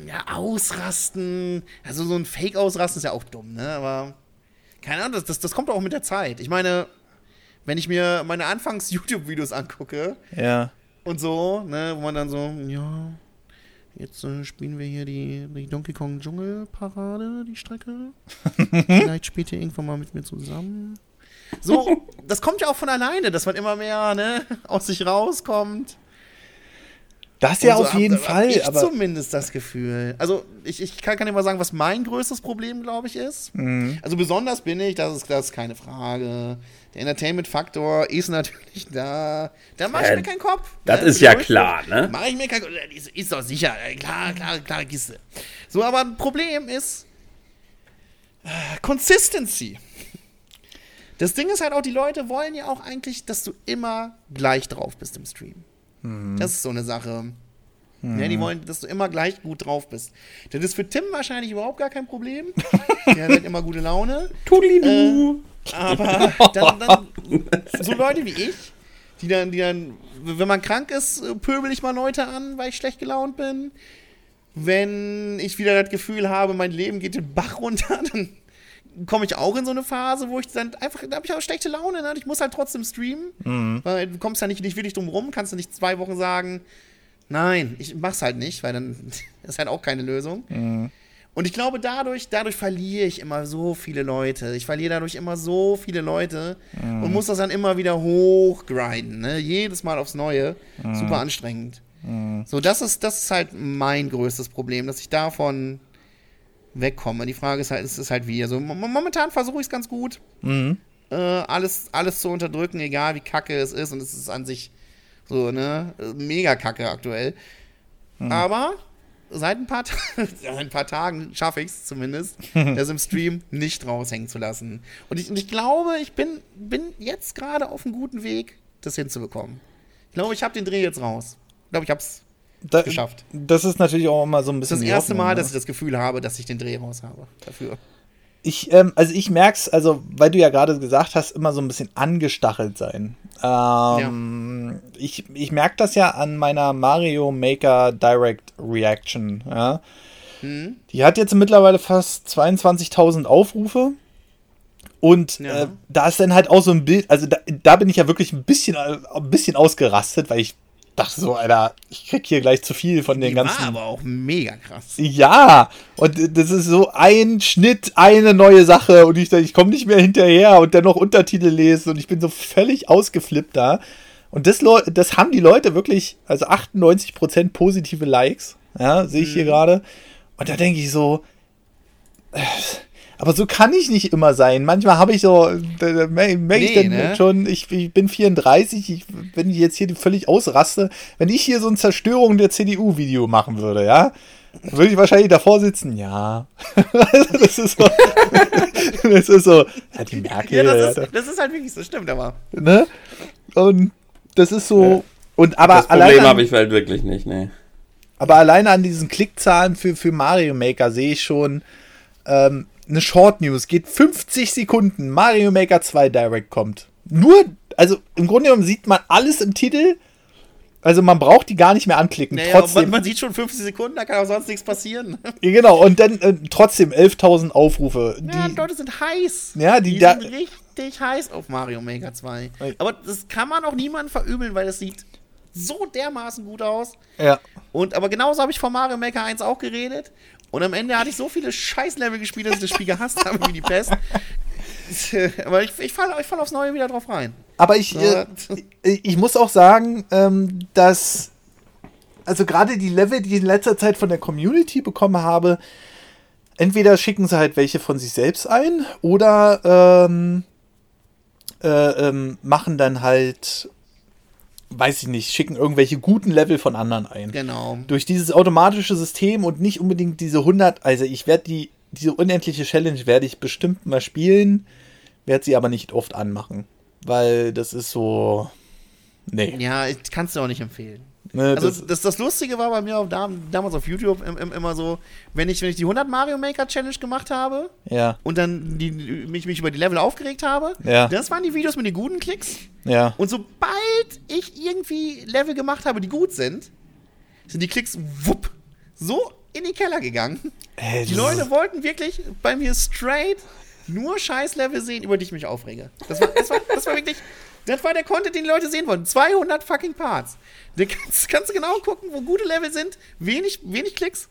ja, ausrasten, also so ein Fake-Ausrasten ist ja auch dumm, ne? aber keine Ahnung, das, das, das kommt auch mit der Zeit. Ich meine, wenn ich mir meine Anfangs-YouTube-Videos angucke, Ja. und so, ne, wo man dann so, ja, jetzt äh, spielen wir hier die, die Donkey Kong Dschungelparade, die Strecke. <laughs> Vielleicht spielt ihr irgendwann mal mit mir zusammen. So, <laughs> das kommt ja auch von alleine, dass man immer mehr, ne, aus sich rauskommt. Das ja so auf jeden hab, Fall, hab ich aber. zumindest das Gefühl. Also, ich, ich kann, kann dir mal sagen, was mein größtes Problem, glaube ich, ist. Mhm. Also, besonders bin ich, das ist, das ist keine Frage. Der Entertainment-Faktor ist natürlich da. Da mache ich Äh, mir keinen Kopf. das ne, ist ja klar, ne? Mache ich mir keinen Kopf. Ist, ist doch sicher. Äh, Klar, klar, klar, Kiste. So, aber ein Problem ist äh, Consistency. Das Ding ist halt auch, die Leute wollen ja auch eigentlich, dass du immer gleich drauf bist im Stream. Das ist so eine Sache. Ja, die wollen, dass du immer gleich gut drauf bist. Das ist für Tim wahrscheinlich überhaupt gar kein Problem. <laughs> Der hat halt immer gute Laune. Tudelidu. Aber <laughs> dann, dann so Leute wie ich, die dann, die dann, wenn man krank ist, pöbel ich mal Leute an, weil ich schlecht gelaunt bin. Wenn ich wieder das Gefühl habe, mein Leben geht den Bach runter, <laughs> dann komme ich auch in so eine Phase, wo ich dann einfach, da habe ich auch schlechte Laune, ne? Ich muss halt trotzdem streamen, weil du kommst ja nicht, nicht wirklich drum rum, kannst du nicht zwei Wochen sagen, nein, ich mach's halt nicht, weil dann <laughs> ist halt auch keine Lösung. Und ich glaube, dadurch, dadurch verliere ich immer so viele Leute. Ich verliere dadurch immer so viele Leute und muss das dann immer wieder hochgrinden. Ne? Jedes Mal aufs Neue. Super anstrengend. So, das ist, das ist halt mein größtes Problem, dass ich davon wegkomme. Die Frage ist halt, es ist halt wie. Also mo- momentan versuche ich es ganz gut, Mhm. äh, alles, alles zu unterdrücken, egal wie kacke es ist. Und es ist an sich so, ne, mega kacke aktuell. Aber seit ein paar, <laughs> ein paar Tagen schaffe ich es zumindest, <laughs> das im Stream nicht raushängen zu lassen. Und ich, und ich glaube, ich bin, bin jetzt gerade auf einem guten Weg, das hinzubekommen. Ich glaube, ich habe den Dreh jetzt raus. Ich glaube, ich habe es Da, geschafft. Das ist natürlich auch immer so ein Das bisschen. ist das die erste Hoffnung, Mal, ne? dass ich das Gefühl habe, dass ich den Dreh raus habe. Dafür. Ich, ähm, also ich merk's, also weil du ja gerade gesagt hast, immer so ein bisschen angestachelt sein. Ähm, Ich, ich merke das ja an meiner Mario Maker Direct Reaction. Ja. Hm? Die hat jetzt mittlerweile fast 22.000 Aufrufe. Und Ja. äh, da ist dann halt auch so ein Bild, also da, da bin ich ja wirklich ein bisschen, äh, ein bisschen ausgerastet, weil ich dachte so, Alter, ich krieg hier gleich zu viel von den Die ganzen. war aber auch mega krass. Ja, und das ist so ein Schnitt, eine neue Sache und ich, ich komme nicht mehr hinterher und dann noch Untertitel lesen und ich bin so völlig ausgeflippt da. Und das, das haben die Leute wirklich, also 98% positive Likes, ja, sehe ich hier gerade. Und da denke ich so, äh, aber so kann ich nicht immer sein. Manchmal habe ich so, merke merk ich Nee, dann ne? schon, ich, ich bin 34, ich, wenn ich jetzt hier völlig ausraste, wenn ich hier so ein Zerstörung der CDU-Video machen würde, ja, würde ich wahrscheinlich davor sitzen, ja. <laughs> Das ist so, <laughs> das ist so, ja, die Merkel, Ja, das ist, das ist halt wirklich so, stimmt aber. ne? Und das ist so, und aber Das Problem habe ich halt wirklich nicht, ne. aber alleine an diesen Klickzahlen für, für Mario Maker sehe ich schon ähm, eine Short News. Geht 50 Sekunden. Mario Maker 2 Direct kommt. Nur, also im Grunde genommen sieht man alles im Titel. Also man braucht die gar nicht mehr anklicken. Naja, man, trotzdem, man sieht schon 50 Sekunden, da kann auch sonst nichts passieren. genau. Und dann äh, trotzdem 11.000 Aufrufe. Ja, Die, Leute sind heiß. Ja, die die da- sind richtig heiß auf Mario Maker 2. Ey. Aber das kann man auch niemandem verübeln, weil es sieht so dermaßen gut aus. ja. Und aber genauso habe ich von Mario Maker 1 auch geredet. Und am Ende hatte ich so viele Scheißlevel gespielt, dass ich das Spiel gehasst habe wie die Pest. <laughs> aber ich, ich falle fall aufs Neue wieder drauf rein. Aber ich, äh, <laughs> ich muss auch sagen, ähm, dass also gerade die Level, die ich in letzter Zeit von der Community bekommen habe, entweder schicken sie halt welche von sich selbst ein oder ähm, äh, ähm, machen dann halt weiß ich nicht, schicken irgendwelche guten Level von anderen ein. Genau. Durch dieses automatische System und nicht unbedingt diese 100, also ich werde die, diese unendliche Challenge werde ich bestimmt mal spielen, werde sie aber nicht oft anmachen, weil das ist so, nee. Ja, ich kannst du auch nicht empfehlen. Ne, Also das, das, das Lustige war bei mir auf, dam- damals auf YouTube im, im, immer so, wenn ich, wenn ich die 100 Mario Maker Challenge gemacht habe ja, und dann die, mich, mich über die Level aufgeregt habe, Ja. das waren die Videos mit den guten Klicks. ja. Und sobald ich irgendwie Level gemacht habe, die gut sind, sind die Klicks wupp so in den Keller gegangen. Ey, Die Leute wollten wirklich bei mir straight nur Scheiß-Level sehen, über die ich mich aufrege. Das war, das war, das war wirklich, das war der Content, den die Leute sehen wollten. 200 fucking Parts. Da kannst, kannst du genau gucken, wo gute Level sind, wenig, wenig Klicks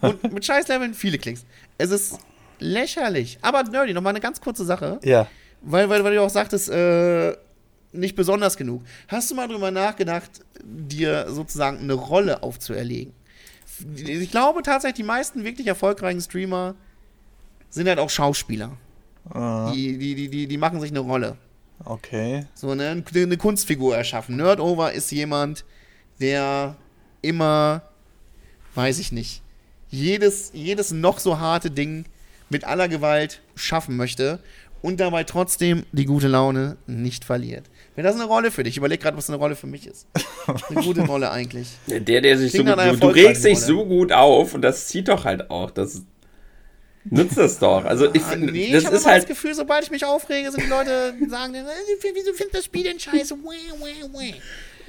und <laughs> mit Scheiß-Leveln viele Klicks. Es ist lächerlich. Aber Nerdy, nochmal eine ganz kurze Sache. Ja. Weil, weil, weil du auch sagtest, äh, nicht besonders genug. Hast du mal drüber nachgedacht, dir sozusagen eine Rolle aufzuerlegen? Ich glaube tatsächlich, die meisten wirklich erfolgreichen Streamer sind halt auch Schauspieler. Ah, Die, die, die, die, die machen sich eine Rolle. Okay. So eine, eine Kunstfigur erschaffen. Nerdover ist jemand, der immer, weiß ich nicht, jedes, jedes noch so harte Ding mit aller Gewalt schaffen möchte und dabei trotzdem die gute Laune nicht verliert. Wäre das eine Rolle für dich? Ich überleg gerade, was eine Rolle für mich ist. Eine gute <laughs> Rolle eigentlich. Der, der sich so Klingt gut, nach einer du, regst dich Rolle. so gut auf und das zieht doch halt auch. Das nutzt das doch. Also ich Ah, nee, das ich habe ist immer halt das Gefühl, sobald ich mich aufrege, sind die Leute sagen, äh, wieso findest du das Spiel denn scheiße?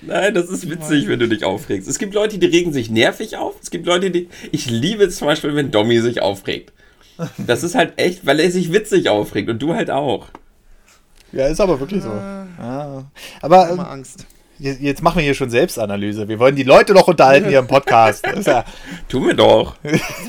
Nein, das ist witzig, wenn du dich aufregst. Es gibt Leute, die regen sich nervig auf. Es gibt Leute, die. Ich liebe es zum Beispiel, wenn Domi sich aufregt. Das ist halt echt, weil er sich witzig aufregt und du halt auch. Ja, ist aber wirklich so. Ah. Aber Immer ähm, Angst. Jetzt machen wir hier schon Selbstanalyse. Wir wollen die Leute doch unterhalten hier im Podcast. <laughs> Ja, Tu mir doch.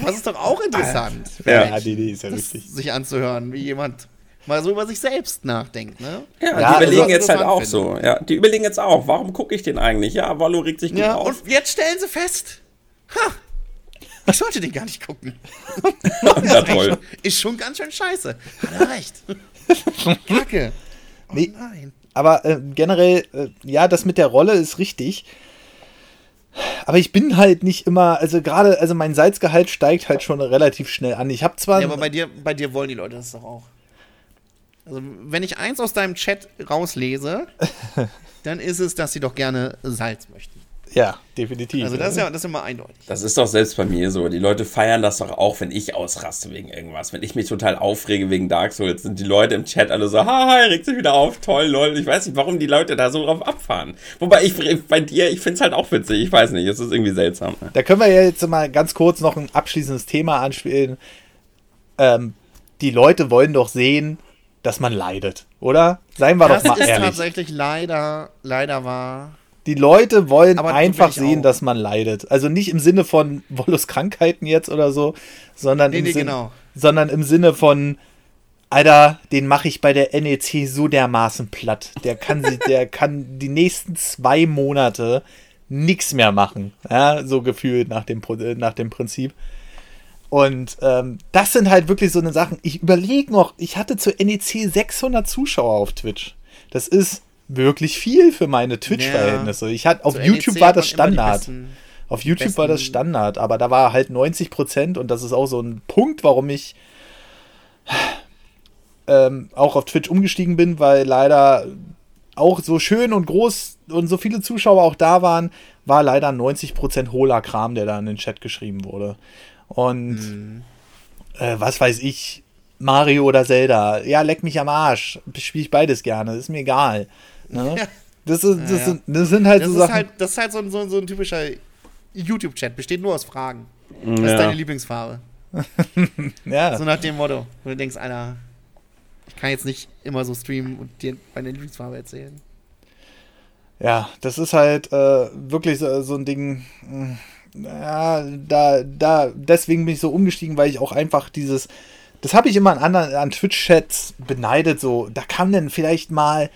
Das ist doch auch interessant, Ja. ja, die Idee ist ja das richtig. sich anzuhören, wie jemand mal so über sich selbst nachdenkt, ne? Ja, Ja, die überlegen also- jetzt halt auch interessant so. Ja, die überlegen jetzt auch, warum gucke ich den eigentlich? Ja, Wallo regt sich gut Ja, auf. und jetzt stellen sie fest, ha, ich sollte den gar nicht gucken. <laughs> Ja, toll. Ist schon ganz schön scheiße. Hat er recht. Kacke. Oh Nee. nein. Aber äh, generell, äh, ja, das mit der Rolle ist richtig. Aber ich bin halt nicht immer, also gerade, also mein Salzgehalt steigt halt schon relativ schnell an. Ich habe zwar. Ja, aber bei dir, bei dir wollen die Leute das doch auch. Also, wenn ich eins aus deinem Chat rauslese, <laughs> dann ist es, dass sie doch gerne Salz möchten. Ja, definitiv. Also, das ist ja, das ist immer eindeutig. Das ist doch selbst bei mir so. Die Leute feiern das doch auch, wenn ich ausraste wegen irgendwas. Wenn ich mich total aufrege wegen Dark Souls, sind die Leute im Chat alle so, haha, er regt sich wieder auf, toll, lol. Ich weiß nicht, warum die Leute da so drauf abfahren. Wobei ich bei dir, ich find's halt auch witzig. Ich weiß nicht, es ist irgendwie seltsam. Da können wir ja jetzt mal ganz kurz noch ein abschließendes Thema anspielen. Ähm, die Leute wollen doch sehen, dass man leidet, oder? Seien wir Das doch mal ist ehrlich. tatsächlich leider, leider wahr. Die Leute wollen Aber einfach sehen, auch. dass man leidet. Also nicht im Sinne von Wollos Krankheiten jetzt oder so, sondern, Nee, im, nee, Sinn, genau. sondern im Sinne von, Alter, den mache ich bei der NEC so dermaßen platt. Der kann, sie, der <laughs> kann die nächsten zwei Monate nichts mehr machen. Ja, so gefühlt nach dem, nach dem Prinzip. Und ähm, das sind halt wirklich so eine Sachen. Ich überlege noch, ich hatte zur NEC 600 Zuschauer auf Twitch. Das ist wirklich viel für meine Twitch-Verhältnisse. Ich hatte auf Zur YouTube NEC war das Standard. besten- Auf YouTube war das Standard, aber da war halt 90 Prozent und das ist auch so ein Punkt, warum ich ähm, auch auf Twitch umgestiegen bin, weil leider auch so schön und groß und so viele Zuschauer auch da waren, war leider 90 Prozent hohler Kram, der da in den Chat geschrieben wurde. Und Mhm. äh, was weiß ich, Mario oder Zelda, ja, leck mich am Arsch, spiele ich beides gerne, ist mir egal. Ne? Ja. Das, ist, das, Ja. Sind, das sind halt Das so ist Sachen. halt, das ist halt so, ein- so, ein- so ein typischer YouTube-Chat, besteht nur aus Fragen. Was ist Ja. deine Lieblingsfarbe? <laughs> ja. So nach dem Motto. Wo du denkst, Alter, ich kann jetzt nicht immer so streamen und dir meine Lieblingsfarbe erzählen. Ja, das ist halt äh, wirklich so, so ein Ding. mh, Ja, da, da, deswegen bin ich so umgestiegen, weil ich auch einfach dieses. Das habe ich immer an anderen, an Twitch-Chats beneidet. So, da kam dann vielleicht mal,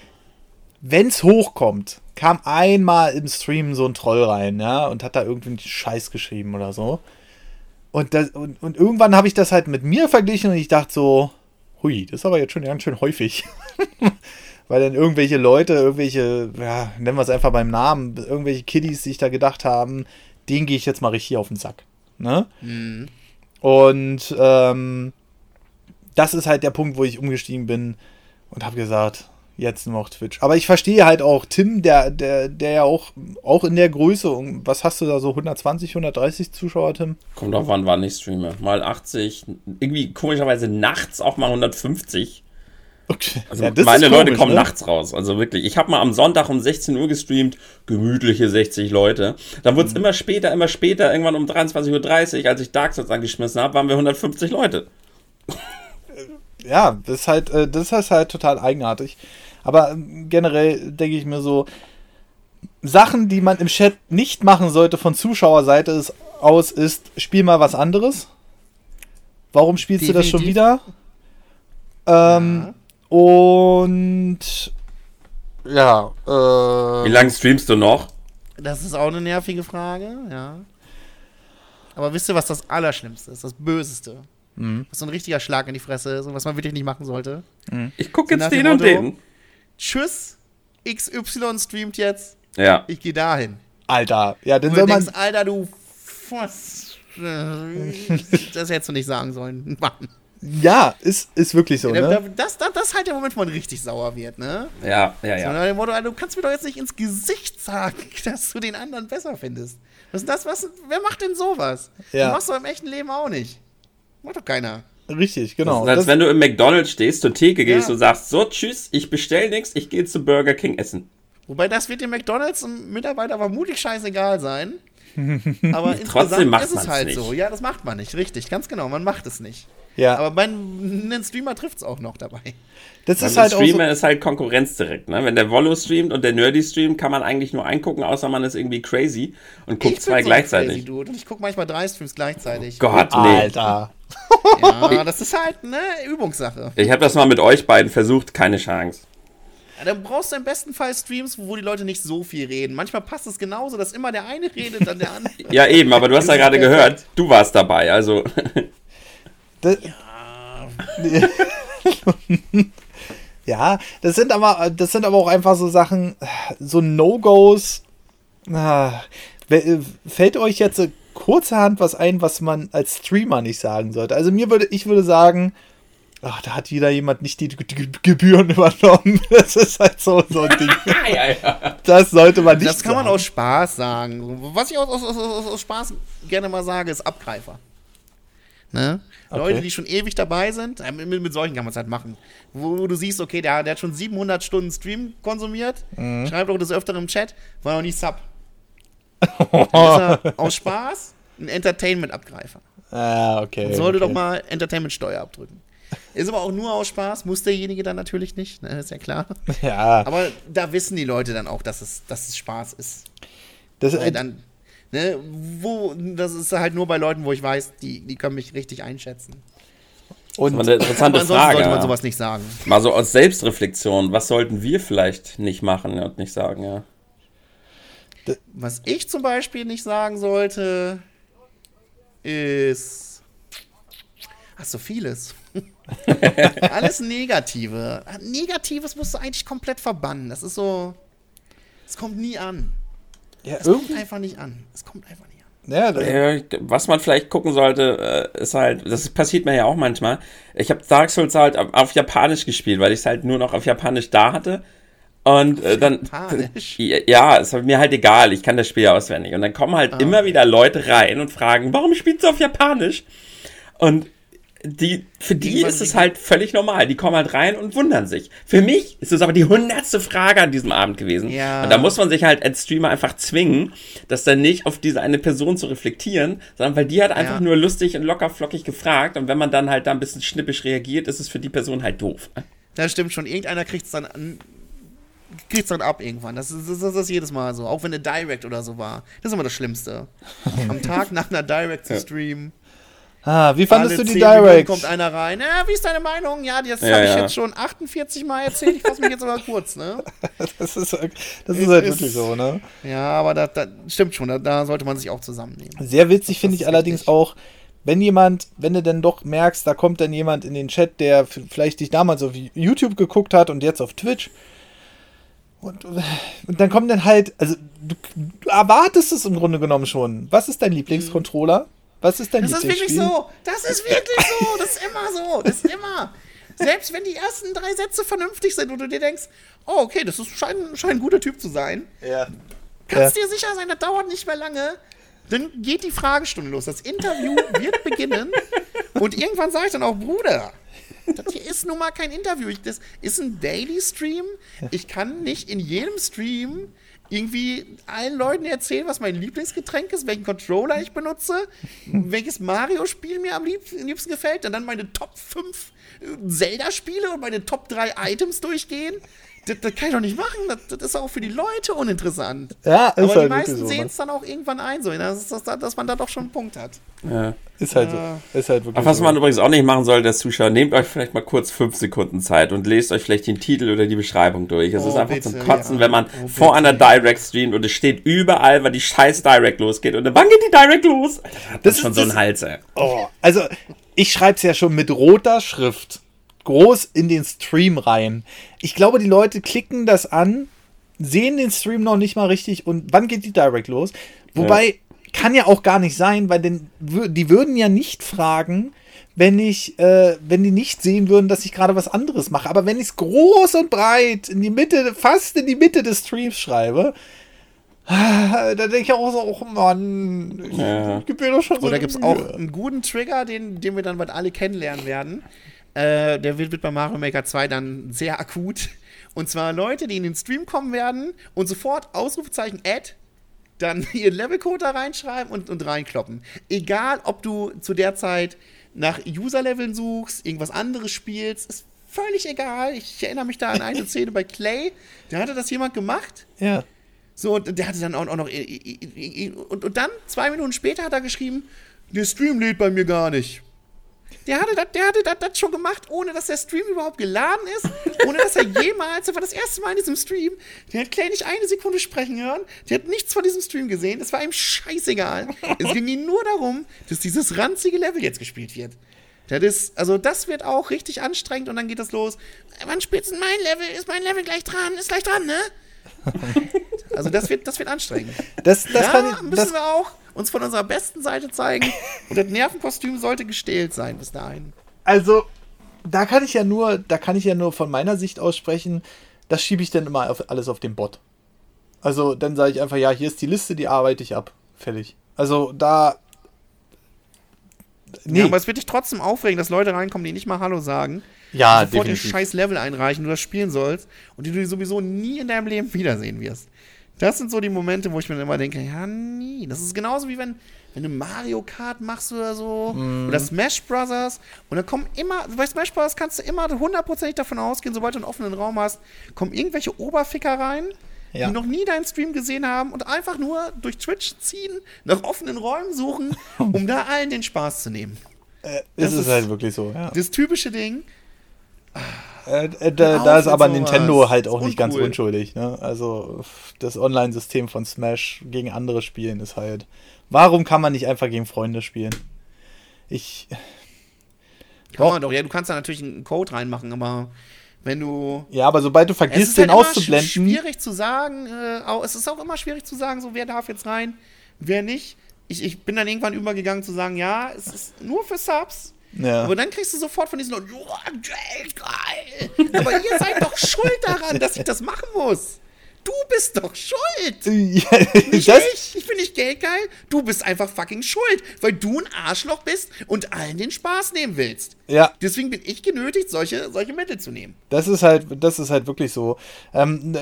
wenn es hochkommt, kam einmal im Stream so ein Troll rein, ja, und hat da irgendwie einen Scheiß geschrieben oder so. Und, das, und, und irgendwann habe ich das halt mit mir verglichen und ich dachte so, hui, das ist aber jetzt schon ganz schön häufig. <laughs> weil dann irgendwelche Leute, irgendwelche, ja, nennen wir es einfach beim Namen, irgendwelche Kiddies sich da gedacht haben, den gehe ich jetzt mal richtig auf den Sack. Ne? Mhm. Und ähm, das ist halt der Punkt, wo ich umgestiegen bin und habe gesagt, jetzt nur noch Twitch. Aber ich verstehe halt auch Tim, der, der, der ja auch, auch in der Größe, was hast du da so, 120, 130 Zuschauer, Tim? Kommt auf wann, wann ich streame. Mal 80, irgendwie komischerweise nachts auch mal 150. Okay. Also Ja, meine ist Leute komisch, kommen ne? nachts raus. Also wirklich. Ich habe mal am Sonntag um 16 Uhr gestreamt, gemütliche 60 Leute. Dann wurde es Mhm. immer später, immer später, irgendwann um 23.30 Uhr, als ich Dark Souls angeschmissen habe, waren wir 150 Leute. ja, das ist halt, äh, das ist halt total eigenartig. Aber ähm, generell denke ich mir so, Sachen, die man im Chat nicht machen sollte von Zuschauerseite ist, aus, ist, spiel mal was anderes. Warum spielst du das schon Definitiv. wieder? Ähm, Und ja, äh, Wie lange streamst du noch? Das ist auch eine nervige Frage, ja. Aber wisst ihr, was das Allerschlimmste ist? Das Böseste? Mhm. Was so ein richtiger Schlag in die Fresse ist und was man wirklich nicht machen sollte? Ich gucke jetzt den und Motto- den. Tschüss, XY streamt jetzt, Ja. ich gehe dahin. Alter, ja, dann soll du man. denkst, Alter, du. Was? Das hättest du nicht sagen sollen. <laughs> Mann. Ja, ist, ist wirklich so, Da- ne? da- Das, das, das ist halt der Moment, wo man richtig sauer wird, ne? Ja, ja, So ja. dem Motto, Alter, du kannst mir doch jetzt nicht ins Gesicht sagen, <laughs> dass du den anderen besser findest. Was ist das? Was, wer macht denn sowas? Ja. Du machst doch im echten Leben auch nicht. Macht doch keiner. Richtig, Das genau. ist, als Das- wenn du im McDonalds stehst, zur Theke gehst Ja. und sagst, so, tschüss, ich bestell nichts, ich gehe zu Burger King essen. Wobei das wird dem McDonalds und Mitarbeiter vermutlich scheißegal sein. <laughs> Aber Trotzdem insgesamt macht ist es halt nicht. so. Ja, das macht man nicht, richtig. Ganz genau, man macht es nicht. Ja, Aber bei einem Streamer trifft es auch noch dabei. das ist halt auch so, Streamer ist halt Konkurrenz direkt, ne? Wenn der Volo streamt und der Nerdy streamt, kann man eigentlich nur eingucken, außer man ist irgendwie crazy und guckt Ich zwei bin so gleichzeitig. Crazy Dude und ich gucke manchmal drei Streams gleichzeitig. Gott, nee. Alter. Ja, das ist halt eine Übungssache. Ich habe das mal mit euch beiden versucht, keine Chance. Ja, dann brauchst du im besten Fall Streams, wo die Leute nicht so viel reden. Manchmal passt es genauso, dass immer der eine redet, dann der andere. Ja, eben, aber du hast ja <laughs> gerade gehört, du warst dabei, also. Das, <laughs> ja, das sind aber, das sind aber auch einfach so Sachen, so No-Gos. Ah, Fällt euch jetzt kurzerhand was ein, was man als Streamer nicht sagen sollte? Also mir würde, ich würde sagen, ach, da hat wieder jemand nicht die, Gebühren <laughs> übernommen. Das ist halt so, so ein Ding. <laughs> ja, ja. Das sollte man nicht Das kann man sagen. aus Spaß sagen. Was ich aus, aus, aus, aus, aus Spaß gerne mal sage, ist Abgreifer. Ne? Okay. Leute, die schon ewig dabei sind, äh, mit, mit solchen kann man es halt machen. Wo, wo du siehst, okay, der, der hat schon 700 Stunden Stream konsumiert, Mhm. schreibt auch das öfter im Chat, war noch nie Sub. <laughs> Er aus Spaß ein Entertainment-Abgreifer. Ah, okay. Sollte okay. doch mal Entertainment-Steuer abdrücken. Ist aber auch nur aus Spaß, muss derjenige dann natürlich nicht, ne, ist ja klar. <laughs> Ja, Aber da wissen die Leute dann auch, dass es, dass es Spaß ist. das, Weil dann, ne, wo, das ist halt nur bei Leuten, wo ich weiß, die, die können mich richtig einschätzen. und Das war eine Aber interessante ansonsten Frage. sollte man sowas nicht sagen. Mal so aus Selbstreflexion, was sollten wir vielleicht nicht machen und nicht sagen, ja. Was ich zum Beispiel nicht sagen sollte, ist. Ach, so vieles. <laughs> Alles Negative. Negatives musst du eigentlich komplett verbannen. Das ist so. Es kommt nie an. Ja, Es kommt irgendwie, einfach nicht an. Es kommt einfach nicht an. ja, Ja, Was man vielleicht gucken sollte, äh, ist halt, das passiert mir ja auch manchmal. Ich habe Dark Souls halt auf, Japanisch gespielt, weil ich es halt nur noch auf Japanisch da hatte. Und äh, dann. Japanisch? <laughs> Ja, ist mir halt egal, ich kann das Spiel ja auswendig. Und dann kommen halt Ah. immer wieder Leute rein und fragen, warum spielst du auf Japanisch? Und die, für die Irgendwann ist es halt völlig normal. Die kommen halt rein und wundern sich. Für mich ist es aber die hundertste Frage an diesem Abend gewesen. Ja. Und da muss man sich halt als Streamer einfach zwingen, das dann nicht auf diese eine Person zu reflektieren, sondern weil die hat einfach Ja. nur lustig und locker flockig gefragt. Und wenn man dann halt da ein bisschen schnippisch reagiert, ist es für die Person halt doof. Das stimmt schon. Irgendeiner kriegt es dann an. Kriegt's dann ab irgendwann. Das ist, das, ist, das ist jedes Mal so. Auch wenn eine Direct oder so war. Das ist immer das Schlimmste. <laughs> Am Tag nach einer Direct zu streamen. Ah, wie fandest alle du die 10 Minuten Direct? kommt einer rein. Ja, wie ist deine Meinung? Ja, das Ja, habe ich ja. jetzt schon 48 Mal erzählt. Ich fasse mich jetzt aber kurz, ne? Das <laughs> ist, das ist halt ist- wirklich so, ne? Ja, aber das, das stimmt schon. Da, da sollte man sich auch zusammennehmen. Sehr witzig finde ich allerdings richtig. auch, wenn jemand, wenn du denn doch merkst, da kommt dann jemand in den Chat, der vielleicht dich damals auf YouTube geguckt hat und jetzt auf Twitch, Und, und dann kommen dann halt, also du, du erwartest es im Grunde genommen schon. Was ist dein Lieblingscontroller? Was ist dein Das ist wirklich Lieblingsspiel? so. Das ist wirklich so. Das ist immer so. Das ist immer. Selbst wenn die ersten drei Sätze vernünftig sind und du dir denkst, oh, okay, das ist, scheint, scheint ein guter Typ zu sein, Ja. kannst dir sicher sein, das dauert nicht mehr lange. Dann geht die Fragestunde los. Das Interview wird <laughs> beginnen. Und irgendwann sage ich dann auch, Bruder, das hier ist nun mal kein Interview. Ich, das ist ein Daily Stream. Ich kann nicht in jedem Stream irgendwie allen Leuten erzählen, was mein Lieblingsgetränk ist, welchen Controller ich benutze, <laughs> welches Mario-Spiel mir am liebsten, am liebsten gefällt, und dann meine Top 5 Zelda-Spiele und meine Top 3 Items durchgehen. Das, das kann ich doch nicht machen. Das, das ist auch für die Leute uninteressant. Ja, ist Aber halt die meisten so, sehen ne? es dann auch irgendwann ein, so, dass, dass, dass man da doch schon einen Punkt hat. Ja. Ist halt so. Äh, Ist halt wirklich Aber was so. man übrigens auch nicht machen sollte, als Zuschauer, nehmt euch vielleicht mal kurz fünf Sekunden Zeit und lest euch vielleicht den Titel oder die Beschreibung durch. Es Oh, ist einfach bitte, zum Kotzen, ja. wenn man Oh, vor einer Direct streamt und es steht überall, weil die scheiß Direct losgeht. Und dann wann geht die Direct los? Alter, Das das schon ist so einen das- Hals, ey. Oh, also ich schreibe es ja schon mit roter Schrift groß in den Stream rein. Ich glaube, die Leute klicken das an, sehen den Stream noch nicht mal richtig und wann geht die Direct los? Wobei kann ja auch gar nicht sein, weil denn, die würden ja nicht fragen, wenn ich, äh, wenn die nicht sehen würden, dass ich gerade was anderes mache. Aber wenn ich es groß und breit in die Mitte, fast in die Mitte des Streams schreibe, <laughs> da denke ich auch so, oh Mann, ich, Ja. ich gebe mir doch schon so eine gibt es auch einen guten Trigger, den, den wir dann bald alle kennenlernen werden. Äh, der wird, wird bei Mario Maker 2 dann sehr akut. Und zwar Leute, die in den Stream kommen werden und sofort Ausrufezeichen Add, dann <laughs> ihren Levelcode da reinschreiben und, und reinkloppen. Egal, ob du zu der Zeit nach User-Leveln suchst, irgendwas anderes spielst, ist völlig egal. Ich erinnere mich da an eine <laughs> Szene bei Clay, da hatte das jemand gemacht. Ja. So, und der hatte dann auch, auch noch. Und, und dann, zwei Minuten später, hat er geschrieben: Der Stream lädt bei mir gar nicht. Der hatte, das, der hatte das, schon gemacht, ohne dass der Stream überhaupt geladen ist, ohne dass er <laughs> jemals, das war das erste Mal in diesem Stream, der hat Clay nicht eine Sekunde sprechen hören, der hat nichts von diesem Stream gesehen, es war ihm scheißegal. es ging ihm nur darum, dass dieses ranzige Level jetzt gespielt wird. Das ist, also das wird auch richtig anstrengend und dann geht das los. Wann spielst du denn mein Level? Ist mein Level gleich dran? Ist gleich dran, ne? <laughs> Also das wird, das wird anstrengend. Das, das ja, kann müssen das, wir auch uns von unserer besten Seite zeigen. Und das Nervenkostüm sollte gestählt sein bis dahin. also da kann ich ja nur, da kann ich ja nur von meiner Sicht aussprechen, das schiebe ich dann immer auf, alles auf den Bot. Also dann sage ich einfach, ja, hier ist die Liste, die arbeite ich ab. Fertig. Also da. Nee, Ja, aber es wird dich trotzdem aufregen, dass Leute reinkommen, die nicht mal Hallo sagen. ja, sofort den definitiv. scheiß Level einreichen, du das spielen sollst und die du sowieso nie in deinem Leben wiedersehen wirst. Das sind so die Momente, wo ich mir immer denke, ja, nie. Das ist genauso wie wenn, wenn du Mario Kart machst oder so Mhm. oder Smash Brothers und dann kommen immer, bei Smash Brothers kannst du immer hundertprozentig davon ausgehen, sobald du einen offenen Raum hast, kommen irgendwelche Oberficker rein, Ja. die noch nie deinen Stream gesehen haben und einfach nur durch Twitch ziehen, nach offenen Räumen suchen, <laughs> um da allen den Spaß zu nehmen. Äh, das ist ist- halt wirklich so, ja. Das typische Ding, Äh, äh, da, da ist aber sowas. Nintendo halt auch Ist nicht ganz unschuldig. Ne? Also das Online-System von Smash gegen andere spielen ist halt. Warum kann man nicht einfach gegen Freunde spielen? Ich. Kann Doch. man doch. Ja, du kannst da natürlich einen Code reinmachen, aber wenn du. Ja, aber sobald du Es vergisst, ist den halt auszublenden. sch- schwierig zu sagen. Äh, auch, es ist auch immer schwierig zu sagen, so wer darf jetzt rein, wer nicht. Ich, ich bin dann irgendwann übergegangen zu sagen, ja, es ist nur für Subs. Ja. Aber dann kriegst du sofort von diesen Leuten, "Joa, Geld, geil. Aber ihr seid doch <laughs> schuld daran, dass ich das machen muss. Du bist doch schuld. Ja, Nicht ich. Ich bin nicht geldgeil. Du bist einfach fucking schuld, weil du ein Arschloch bist und allen den Spaß nehmen willst. ja, Deswegen bin ich genötigt, solche, solche Mittel zu nehmen. das ist halt, das ist halt wirklich so. Ähm,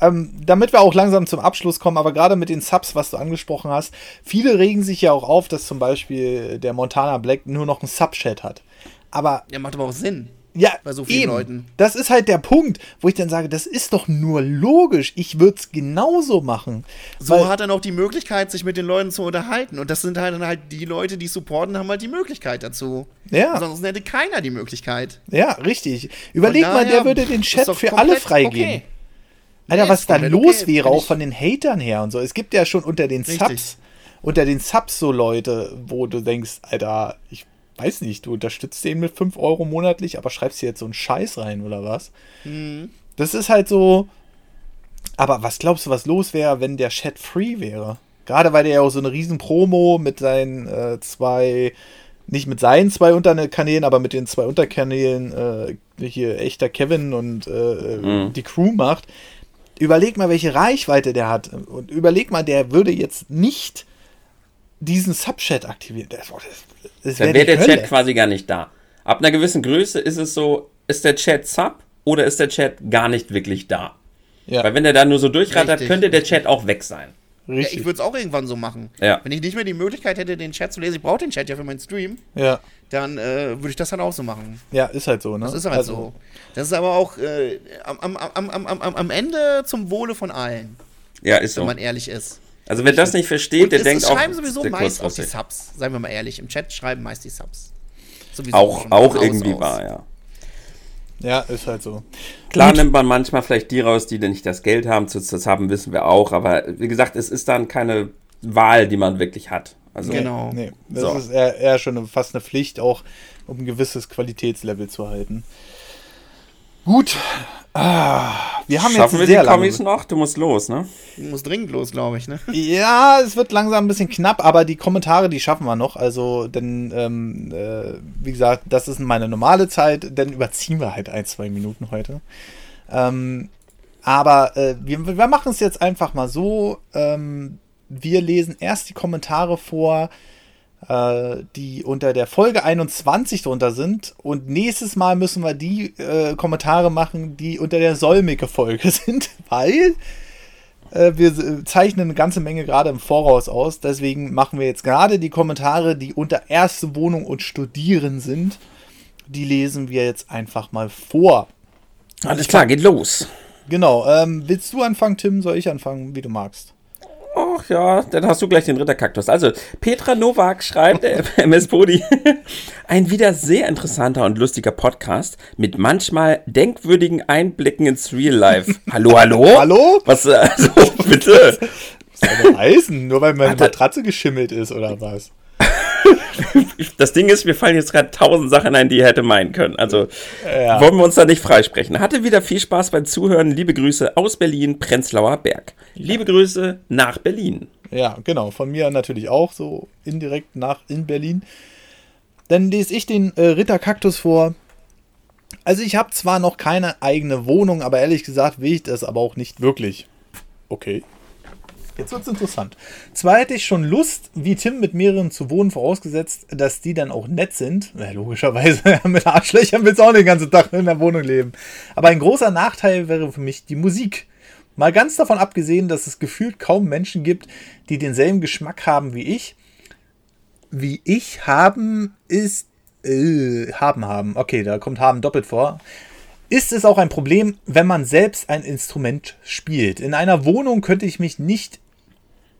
ähm, damit wir auch langsam zum Abschluss kommen, aber gerade mit den Subs, was du angesprochen hast, viele regen sich ja auch auf, dass zum Beispiel der Montana Black nur noch einen Subchat hat. Aber Ja, macht aber auch Sinn. Ja, Bei so vielen eben. Leuten. Das ist halt der Punkt, wo ich dann sage, das ist doch nur logisch. Ich würde es genauso machen. So hat er noch die Möglichkeit, sich mit den Leuten zu unterhalten. Und das sind halt dann halt die Leute, die supporten, haben halt die Möglichkeit dazu. Ja. Ansonsten hätte keiner die Möglichkeit. Ja, richtig. Überleg Von mal, der daher würde den Chat für alle freigeben. okay. Alter, Nee, was da los okay, wäre, auch von den Hatern her und so. Es gibt ja schon unter den Richtig. Subs, unter den Subs so Leute, wo du denkst, Alter, ich weiß nicht, du unterstützt den mit 5 Euro monatlich, aber schreibst hier jetzt so einen Scheiß rein oder was? Mhm. Das ist halt so, Aber was glaubst du, was los wäre, wenn der Chat free wäre? Gerade weil der ja auch so eine riesen Promo mit seinen äh, zwei, nicht mit seinen zwei Unterkanälen, aber mit den zwei Unterkanälen äh, hier echter Kevin und äh, mhm. die Crew macht. Überleg mal, welche Reichweite der hat. Und überleg mal, der würde jetzt nicht diesen Subchat aktivieren. Das, das wär Dann wäre der Hölle. Chat quasi gar nicht da. Ab einer gewissen Größe ist es so, ist der Chat Sub oder ist der Chat gar nicht wirklich da? Ja. Weil wenn der da nur so durchrattert, Richtig. könnte der Chat auch weg sein. Ja, ich würde es auch irgendwann so machen. Ja. Wenn ich nicht mehr die Möglichkeit hätte, den Chat zu lesen, ich brauche den Chat ja für meinen Stream, ja. Dann äh, würde ich das dann auch so machen. Ja, ist halt so, ne? Das ist halt also. so. Das ist aber auch äh, am, am, am, am, am Ende zum Wohle von allen. Ja, ist so. Wenn man ehrlich ist. Also wer das nicht versteht, der denkt auch. schreiben sowieso meist auch die Subs, seien wir mal ehrlich. Im Chat schreiben meist die Subs. Sowieso auch auch irgendwie wahr, ja. Ja, ist halt so. Klar Gut. nimmt man manchmal vielleicht die raus, die nicht das Geld haben. Das, das haben wissen wir auch. Aber wie gesagt, es ist dann keine Wahl, die man wirklich hat. Also, genau. Nee, das so. ist eher, eher schon eine, fast eine Pflicht, auch um ein gewisses Qualitätslevel zu halten. Gut, Ah, wir haben Schaffen jetzt wir die Kommis noch? Du musst los, ne? Du musst dringend los, glaube ich, ne? <laughs> Ja, es wird langsam ein bisschen knapp, aber die Kommentare, die schaffen wir noch. Also, denn, ähm, äh, wie gesagt, das ist meine normale Zeit, denn überziehen wir halt ein, zwei Minuten heute. Ähm, aber äh, wir, wir machen es jetzt einfach mal so. Ähm, wir lesen erst die Kommentare vor, äh, die unter der Folge 21 drunter sind. Und nächstes Mal müssen wir die äh, Kommentare machen, die unter der Solmecke-Folge <laughs> sind, weil äh, wir zeichnen eine ganze Menge gerade im Voraus aus. Deswegen machen wir jetzt gerade die Kommentare, die unter erste Wohnung und Studieren sind. Die lesen wir jetzt einfach mal vor. Alles klar, geht los. Genau. Ähm, willst du anfangen, Tim? Soll ich anfangen, wie du magst? Ach ja, dann hast du gleich den Ritterkaktus. Also, Petra Nowak schreibt, der MS Podi, ein wieder sehr interessanter und lustiger Podcast mit manchmal denkwürdigen Einblicken ins Real Life. <laughs> Hallo, hallo? Hallo? Was, <laughs> also, bitte? Was soll das heißen? Nur weil meine Matratze geschimmelt ist, oder was? Das Ding ist, mir fallen jetzt gerade tausend Sachen ein, die er hätte meinen können. Also ja. wollen wir uns da nicht freisprechen. Hatte wieder viel Spaß beim Zuhören. Liebe Grüße aus Berlin, Prenzlauer Berg. Liebe Grüße nach Berlin. Ja, genau. Von mir natürlich auch so indirekt nach in Berlin. Dann lese ich den äh, Ritter Kaktus vor. Also ich habe zwar noch keine eigene Wohnung, aber ehrlich gesagt will ich das aber auch nicht wirklich. Okay. Jetzt wird es interessant. Zwar hätte ich schon Lust, wie Tim mit mehreren zu wohnen, vorausgesetzt, dass die dann auch nett sind. Ja, logischerweise, <laughs> mit Arschlöchern willst du auch den ganzen Tag in der Wohnung leben. Aber ein großer Nachteil wäre für mich die Musik. Mal ganz davon abgesehen, dass es gefühlt kaum Menschen gibt, die denselben Geschmack haben wie ich. Wie ich haben ist. Äh, haben haben. Okay, da kommt haben doppelt vor ist es auch ein Problem, wenn man selbst ein Instrument spielt. In einer Wohnung könnte ich mich nicht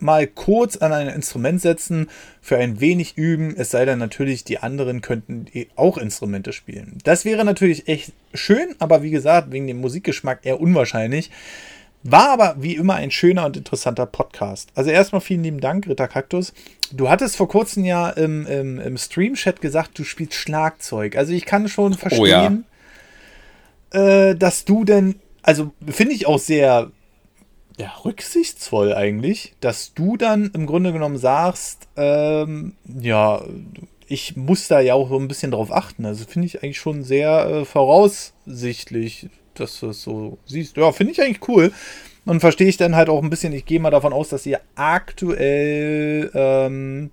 mal kurz an ein Instrument setzen, für ein wenig üben, es sei denn natürlich, die anderen könnten auch Instrumente spielen. Das wäre natürlich echt schön, aber wie gesagt, wegen dem Musikgeschmack eher unwahrscheinlich. War aber wie immer ein schöner und interessanter Podcast. Also erstmal vielen lieben Dank, Ritter Kaktus. Du hattest vor kurzem ja im, im, im Stream-Chat gesagt, du spielst Schlagzeug. Also ich kann schon verstehen, oh ja. äh, dass du denn, also finde ich auch sehr ja, rücksichtsvoll eigentlich, dass du dann im Grunde genommen sagst, ähm, ja, ich muss da ja auch so ein bisschen drauf achten. Also finde ich eigentlich schon sehr äh, voraussichtlich, dass du es so siehst. Ja, finde ich eigentlich cool. Und verstehe ich dann halt auch ein bisschen, ich gehe mal davon aus, dass ihr aktuell, ähm,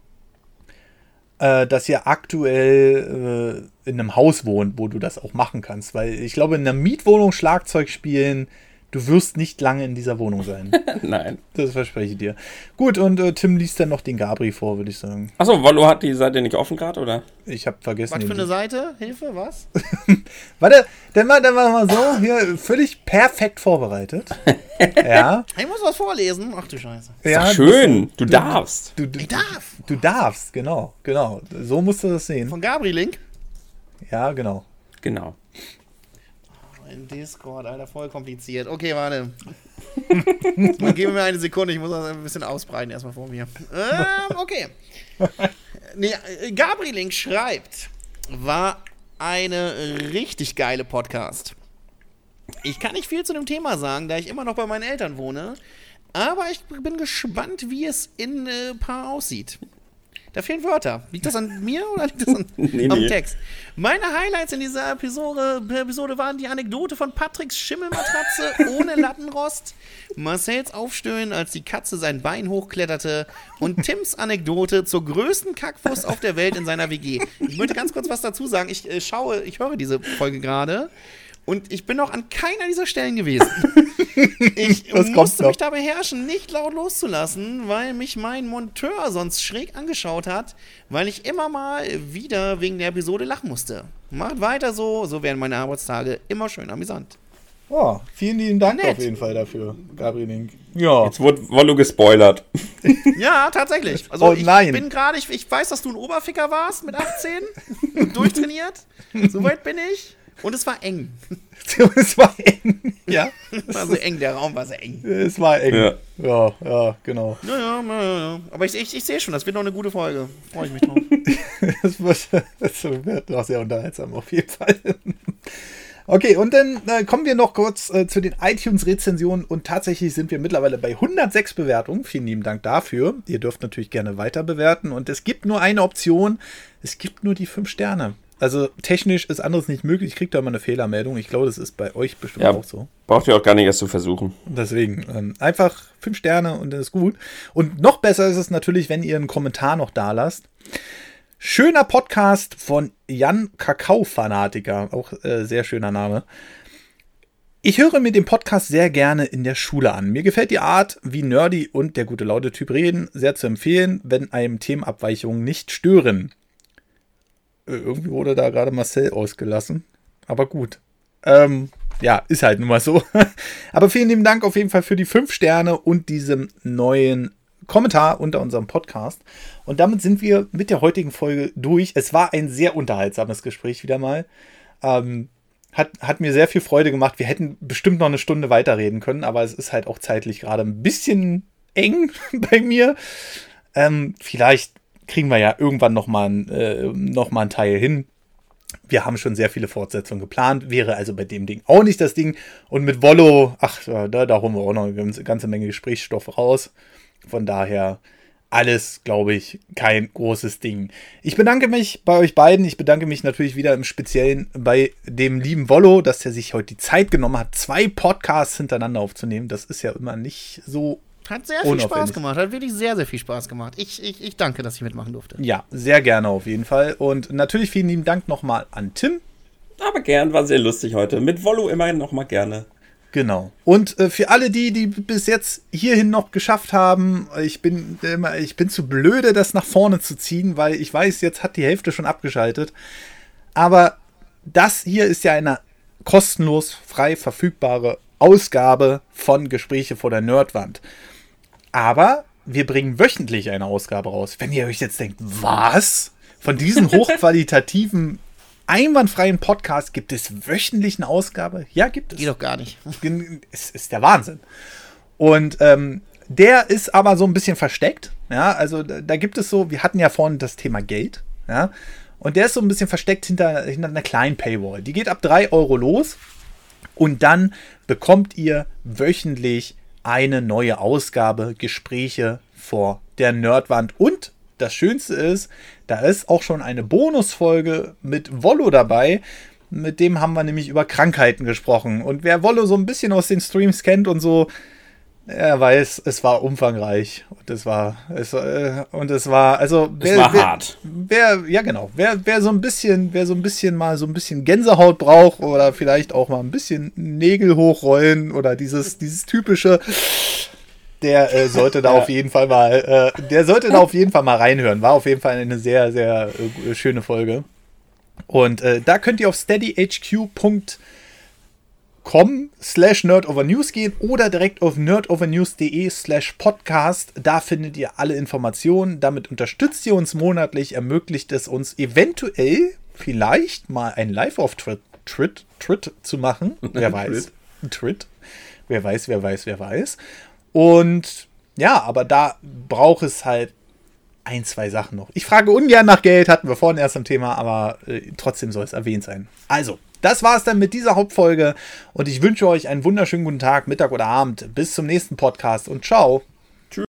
äh, dass ihr aktuell äh, in einem Haus wohnt, wo du das auch machen kannst. Weil ich glaube, in einer Mietwohnung Schlagzeug spielen, Du wirst nicht lange in dieser Wohnung sein. <laughs> Nein. Das verspreche ich dir. Gut, und äh, Tim liest dann noch den Gabri vor, würde ich sagen. Achso, Wallo hat die Seite nicht offen gerade, oder? Ich habe vergessen. Was für eine Seite? Hilfe, was? <laughs> Warte, dann mal, dann mal so, hier völlig perfekt vorbereitet. <laughs> ja. Ich muss was vorlesen. Ach du Scheiße. Ja, schön, du, du, darfst. Du, du, ich darf. Du darfst, genau, genau. So musst du das sehen. Von Gabri Link? Ja, genau. Genau. In Discord, Alter, voll kompliziert. Okay, warte. <laughs> Gib mir eine Sekunde, ich muss das ein bisschen ausbreiten erstmal vor mir. Ähm, okay. Nee, Gabrielink schreibt, war eine richtig geile Podcast. Ich kann nicht viel zu dem Thema sagen, da ich immer noch bei meinen Eltern wohne. Aber ich bin gespannt, wie es in äh, Paar aussieht. Da fehlen Wörter. Liegt das an <laughs> mir oder liegt das an, Nee, am nee. Text? Meine Highlights in dieser Episode, Episode waren die Anekdote von Patricks Schimmelmatratze <laughs> ohne Lattenrost, Marcells Aufstöhnen, als die Katze sein Bein hochkletterte und Tims Anekdote zur größten Kackwurst auf der Welt in seiner WG. Ich möchte ganz kurz was dazu sagen. Ich äh, schaue, ich höre diese Folge gerade. Und ich bin noch an keiner dieser Stellen gewesen. <laughs> Ich Was kommt musste mich da beherrschen, nicht laut loszulassen, weil mich mein Monteur sonst schräg angeschaut hat, weil ich immer mal wieder wegen der Episode lachen musste. Macht weiter so, so werden meine Arbeitstage immer schön amüsant. Oh, vielen lieben Dank Nett. auf jeden Fall dafür, Gabriel Link. Ja. Jetzt wurde Wollo gespoilert. <laughs> Ja, tatsächlich. Also Oh ich nein. bin gerade, ich, ich weiß, dass du ein Oberficker warst mit 18 und durchtrainiert. <laughs> Soweit bin ich. Und es war eng. <laughs> es war eng. <laughs> Ja, Es war so eng, der Raum war sehr eng. es war eng. Ja. Ja, ja, genau. Ja, ja, ja, ja. Aber ich, ich, ich sehe schon, das wird noch eine gute Folge. Freue ich mich drauf. <laughs> Das wird, das wird auch sehr unterhaltsam auf jeden Fall. Okay, und dann äh, kommen wir noch kurz äh, zu den iTunes-Rezensionen und tatsächlich sind wir mittlerweile bei 106 Bewertungen. Vielen lieben Dank dafür. Ihr dürft natürlich gerne weiter bewerten und es gibt nur eine Option. Es gibt nur die 5 Sterne. Also technisch ist anderes nicht möglich. Ich kriege da immer eine Fehlermeldung. Ich glaube, das ist bei euch bestimmt Ja. auch so. Braucht ihr auch gar nicht erst zu versuchen. Deswegen ähm, einfach fünf Sterne und dann ist gut. Und noch besser ist es natürlich, wenn ihr einen Kommentar noch da lasst. Schöner Podcast von Jan Kakao-Fanatiker, auch äh, sehr schöner Name. Ich höre mir den Podcast sehr gerne in der Schule an. Mir gefällt die Art, wie Nerdy und der gute laute Typ reden, sehr zu empfehlen, wenn einem Themenabweichungen nicht stören. Irgendwie wurde da gerade Marcel ausgelassen. Aber gut. Ähm, ja, ist halt nun mal so. <laughs> Aber vielen lieben Dank auf jeden Fall für die fünf Sterne und diesem neuen Kommentar unter unserem Podcast. Und damit sind wir mit der heutigen Folge durch. Es war ein sehr unterhaltsames Gespräch wieder mal. Ähm, hat, hat mir sehr viel Freude gemacht. Wir hätten bestimmt noch eine Stunde weiterreden können, aber es ist halt auch zeitlich gerade ein bisschen eng <laughs> bei mir. Ähm, vielleicht kriegen wir ja irgendwann noch mal, ein, äh, noch mal einen Teil hin. Wir haben schon sehr viele Fortsetzungen geplant, wäre also bei dem Ding auch nicht das Ding. Und mit Wollo, ach, da, da holen wir auch noch eine ganze, ganze Menge Gesprächsstoff raus. Von daher alles, glaube ich, kein großes Ding. Ich bedanke mich bei euch beiden. Ich bedanke mich natürlich wieder im Speziellen bei dem lieben Wollo, dass er sich heute die Zeit genommen hat, zwei Podcasts hintereinander aufzunehmen. Das ist ja immer nicht so Hat sehr viel. Spaß gemacht. Hat wirklich sehr, sehr viel Spaß gemacht. Ich, ich, ich danke, dass ich mitmachen durfte. Ja, sehr gerne auf jeden Fall. Und natürlich vielen lieben Dank nochmal an Tim. Aber gern, war sehr lustig heute. Mit Wollo immerhin noch mal gerne. Genau. Und äh, für alle die, die bis jetzt hierhin noch geschafft haben, ich bin immer, ich bin zu blöde, das nach vorne zu ziehen, weil ich weiß, jetzt hat die Hälfte schon abgeschaltet. Aber das hier ist ja eine kostenlos frei verfügbare Ausgabe von Gespräche vor der Nerdwand. Aber wir bringen wöchentlich eine Ausgabe raus. Wenn ihr euch jetzt denkt, was? Von diesen <laughs> hochqualitativen, einwandfreien Podcast gibt es wöchentlich eine Ausgabe? Ja, gibt es. Geht doch gar nicht. <laughs> Es ist der Wahnsinn. Und ähm, der ist aber so ein bisschen versteckt. Ja, also da, da gibt es so, wir hatten ja vorhin das Thema Geld. Ja, und der ist so ein bisschen versteckt hinter, hinter einer kleinen Paywall. Die geht ab 3 Euro los. Und dann bekommt ihr wöchentlich eine neue Ausgabe Gespräche vor der Nerdwand. Und das Schönste ist, da ist auch schon eine Bonusfolge mit Wollo dabei. Mit dem haben wir nämlich über Krankheiten gesprochen. Und wer Wollo so ein bisschen aus den Streams kennt und so, er weiß, es war umfangreich. Und es war, es, äh, und es war, also, Es war wer, hart. Wer, ja genau, wer, wer so ein bisschen, wer so ein bisschen mal so ein bisschen Gänsehaut braucht oder vielleicht auch mal ein bisschen Nägel hochrollen oder dieses, dieses typische, der äh, sollte da <laughs> auf jeden Fall mal, äh, der sollte da auf jeden Fall mal reinhören. War auf jeden Fall eine sehr, sehr äh, schöne Folge. Und äh, da könnt ihr auf steadyhq.com slash nerdovernews gehen oder direkt auf nerdovernews.de slash podcast. Da findet ihr alle Informationen. Damit unterstützt ihr uns monatlich, ermöglicht es uns eventuell vielleicht mal ein Tritt zu machen. <laughs> Wer weiß. Tritt. Wer weiß, wer weiß, wer weiß. Und ja, aber da braucht es halt ein, zwei Sachen noch. Ich frage ungern nach Geld, hatten wir vorhin erst im Thema, aber äh, trotzdem soll es erwähnt sein. Also, das war es dann mit dieser Hauptfolge und ich wünsche euch einen wunderschönen guten Tag, Mittag oder Abend. Bis zum nächsten Podcast und ciao.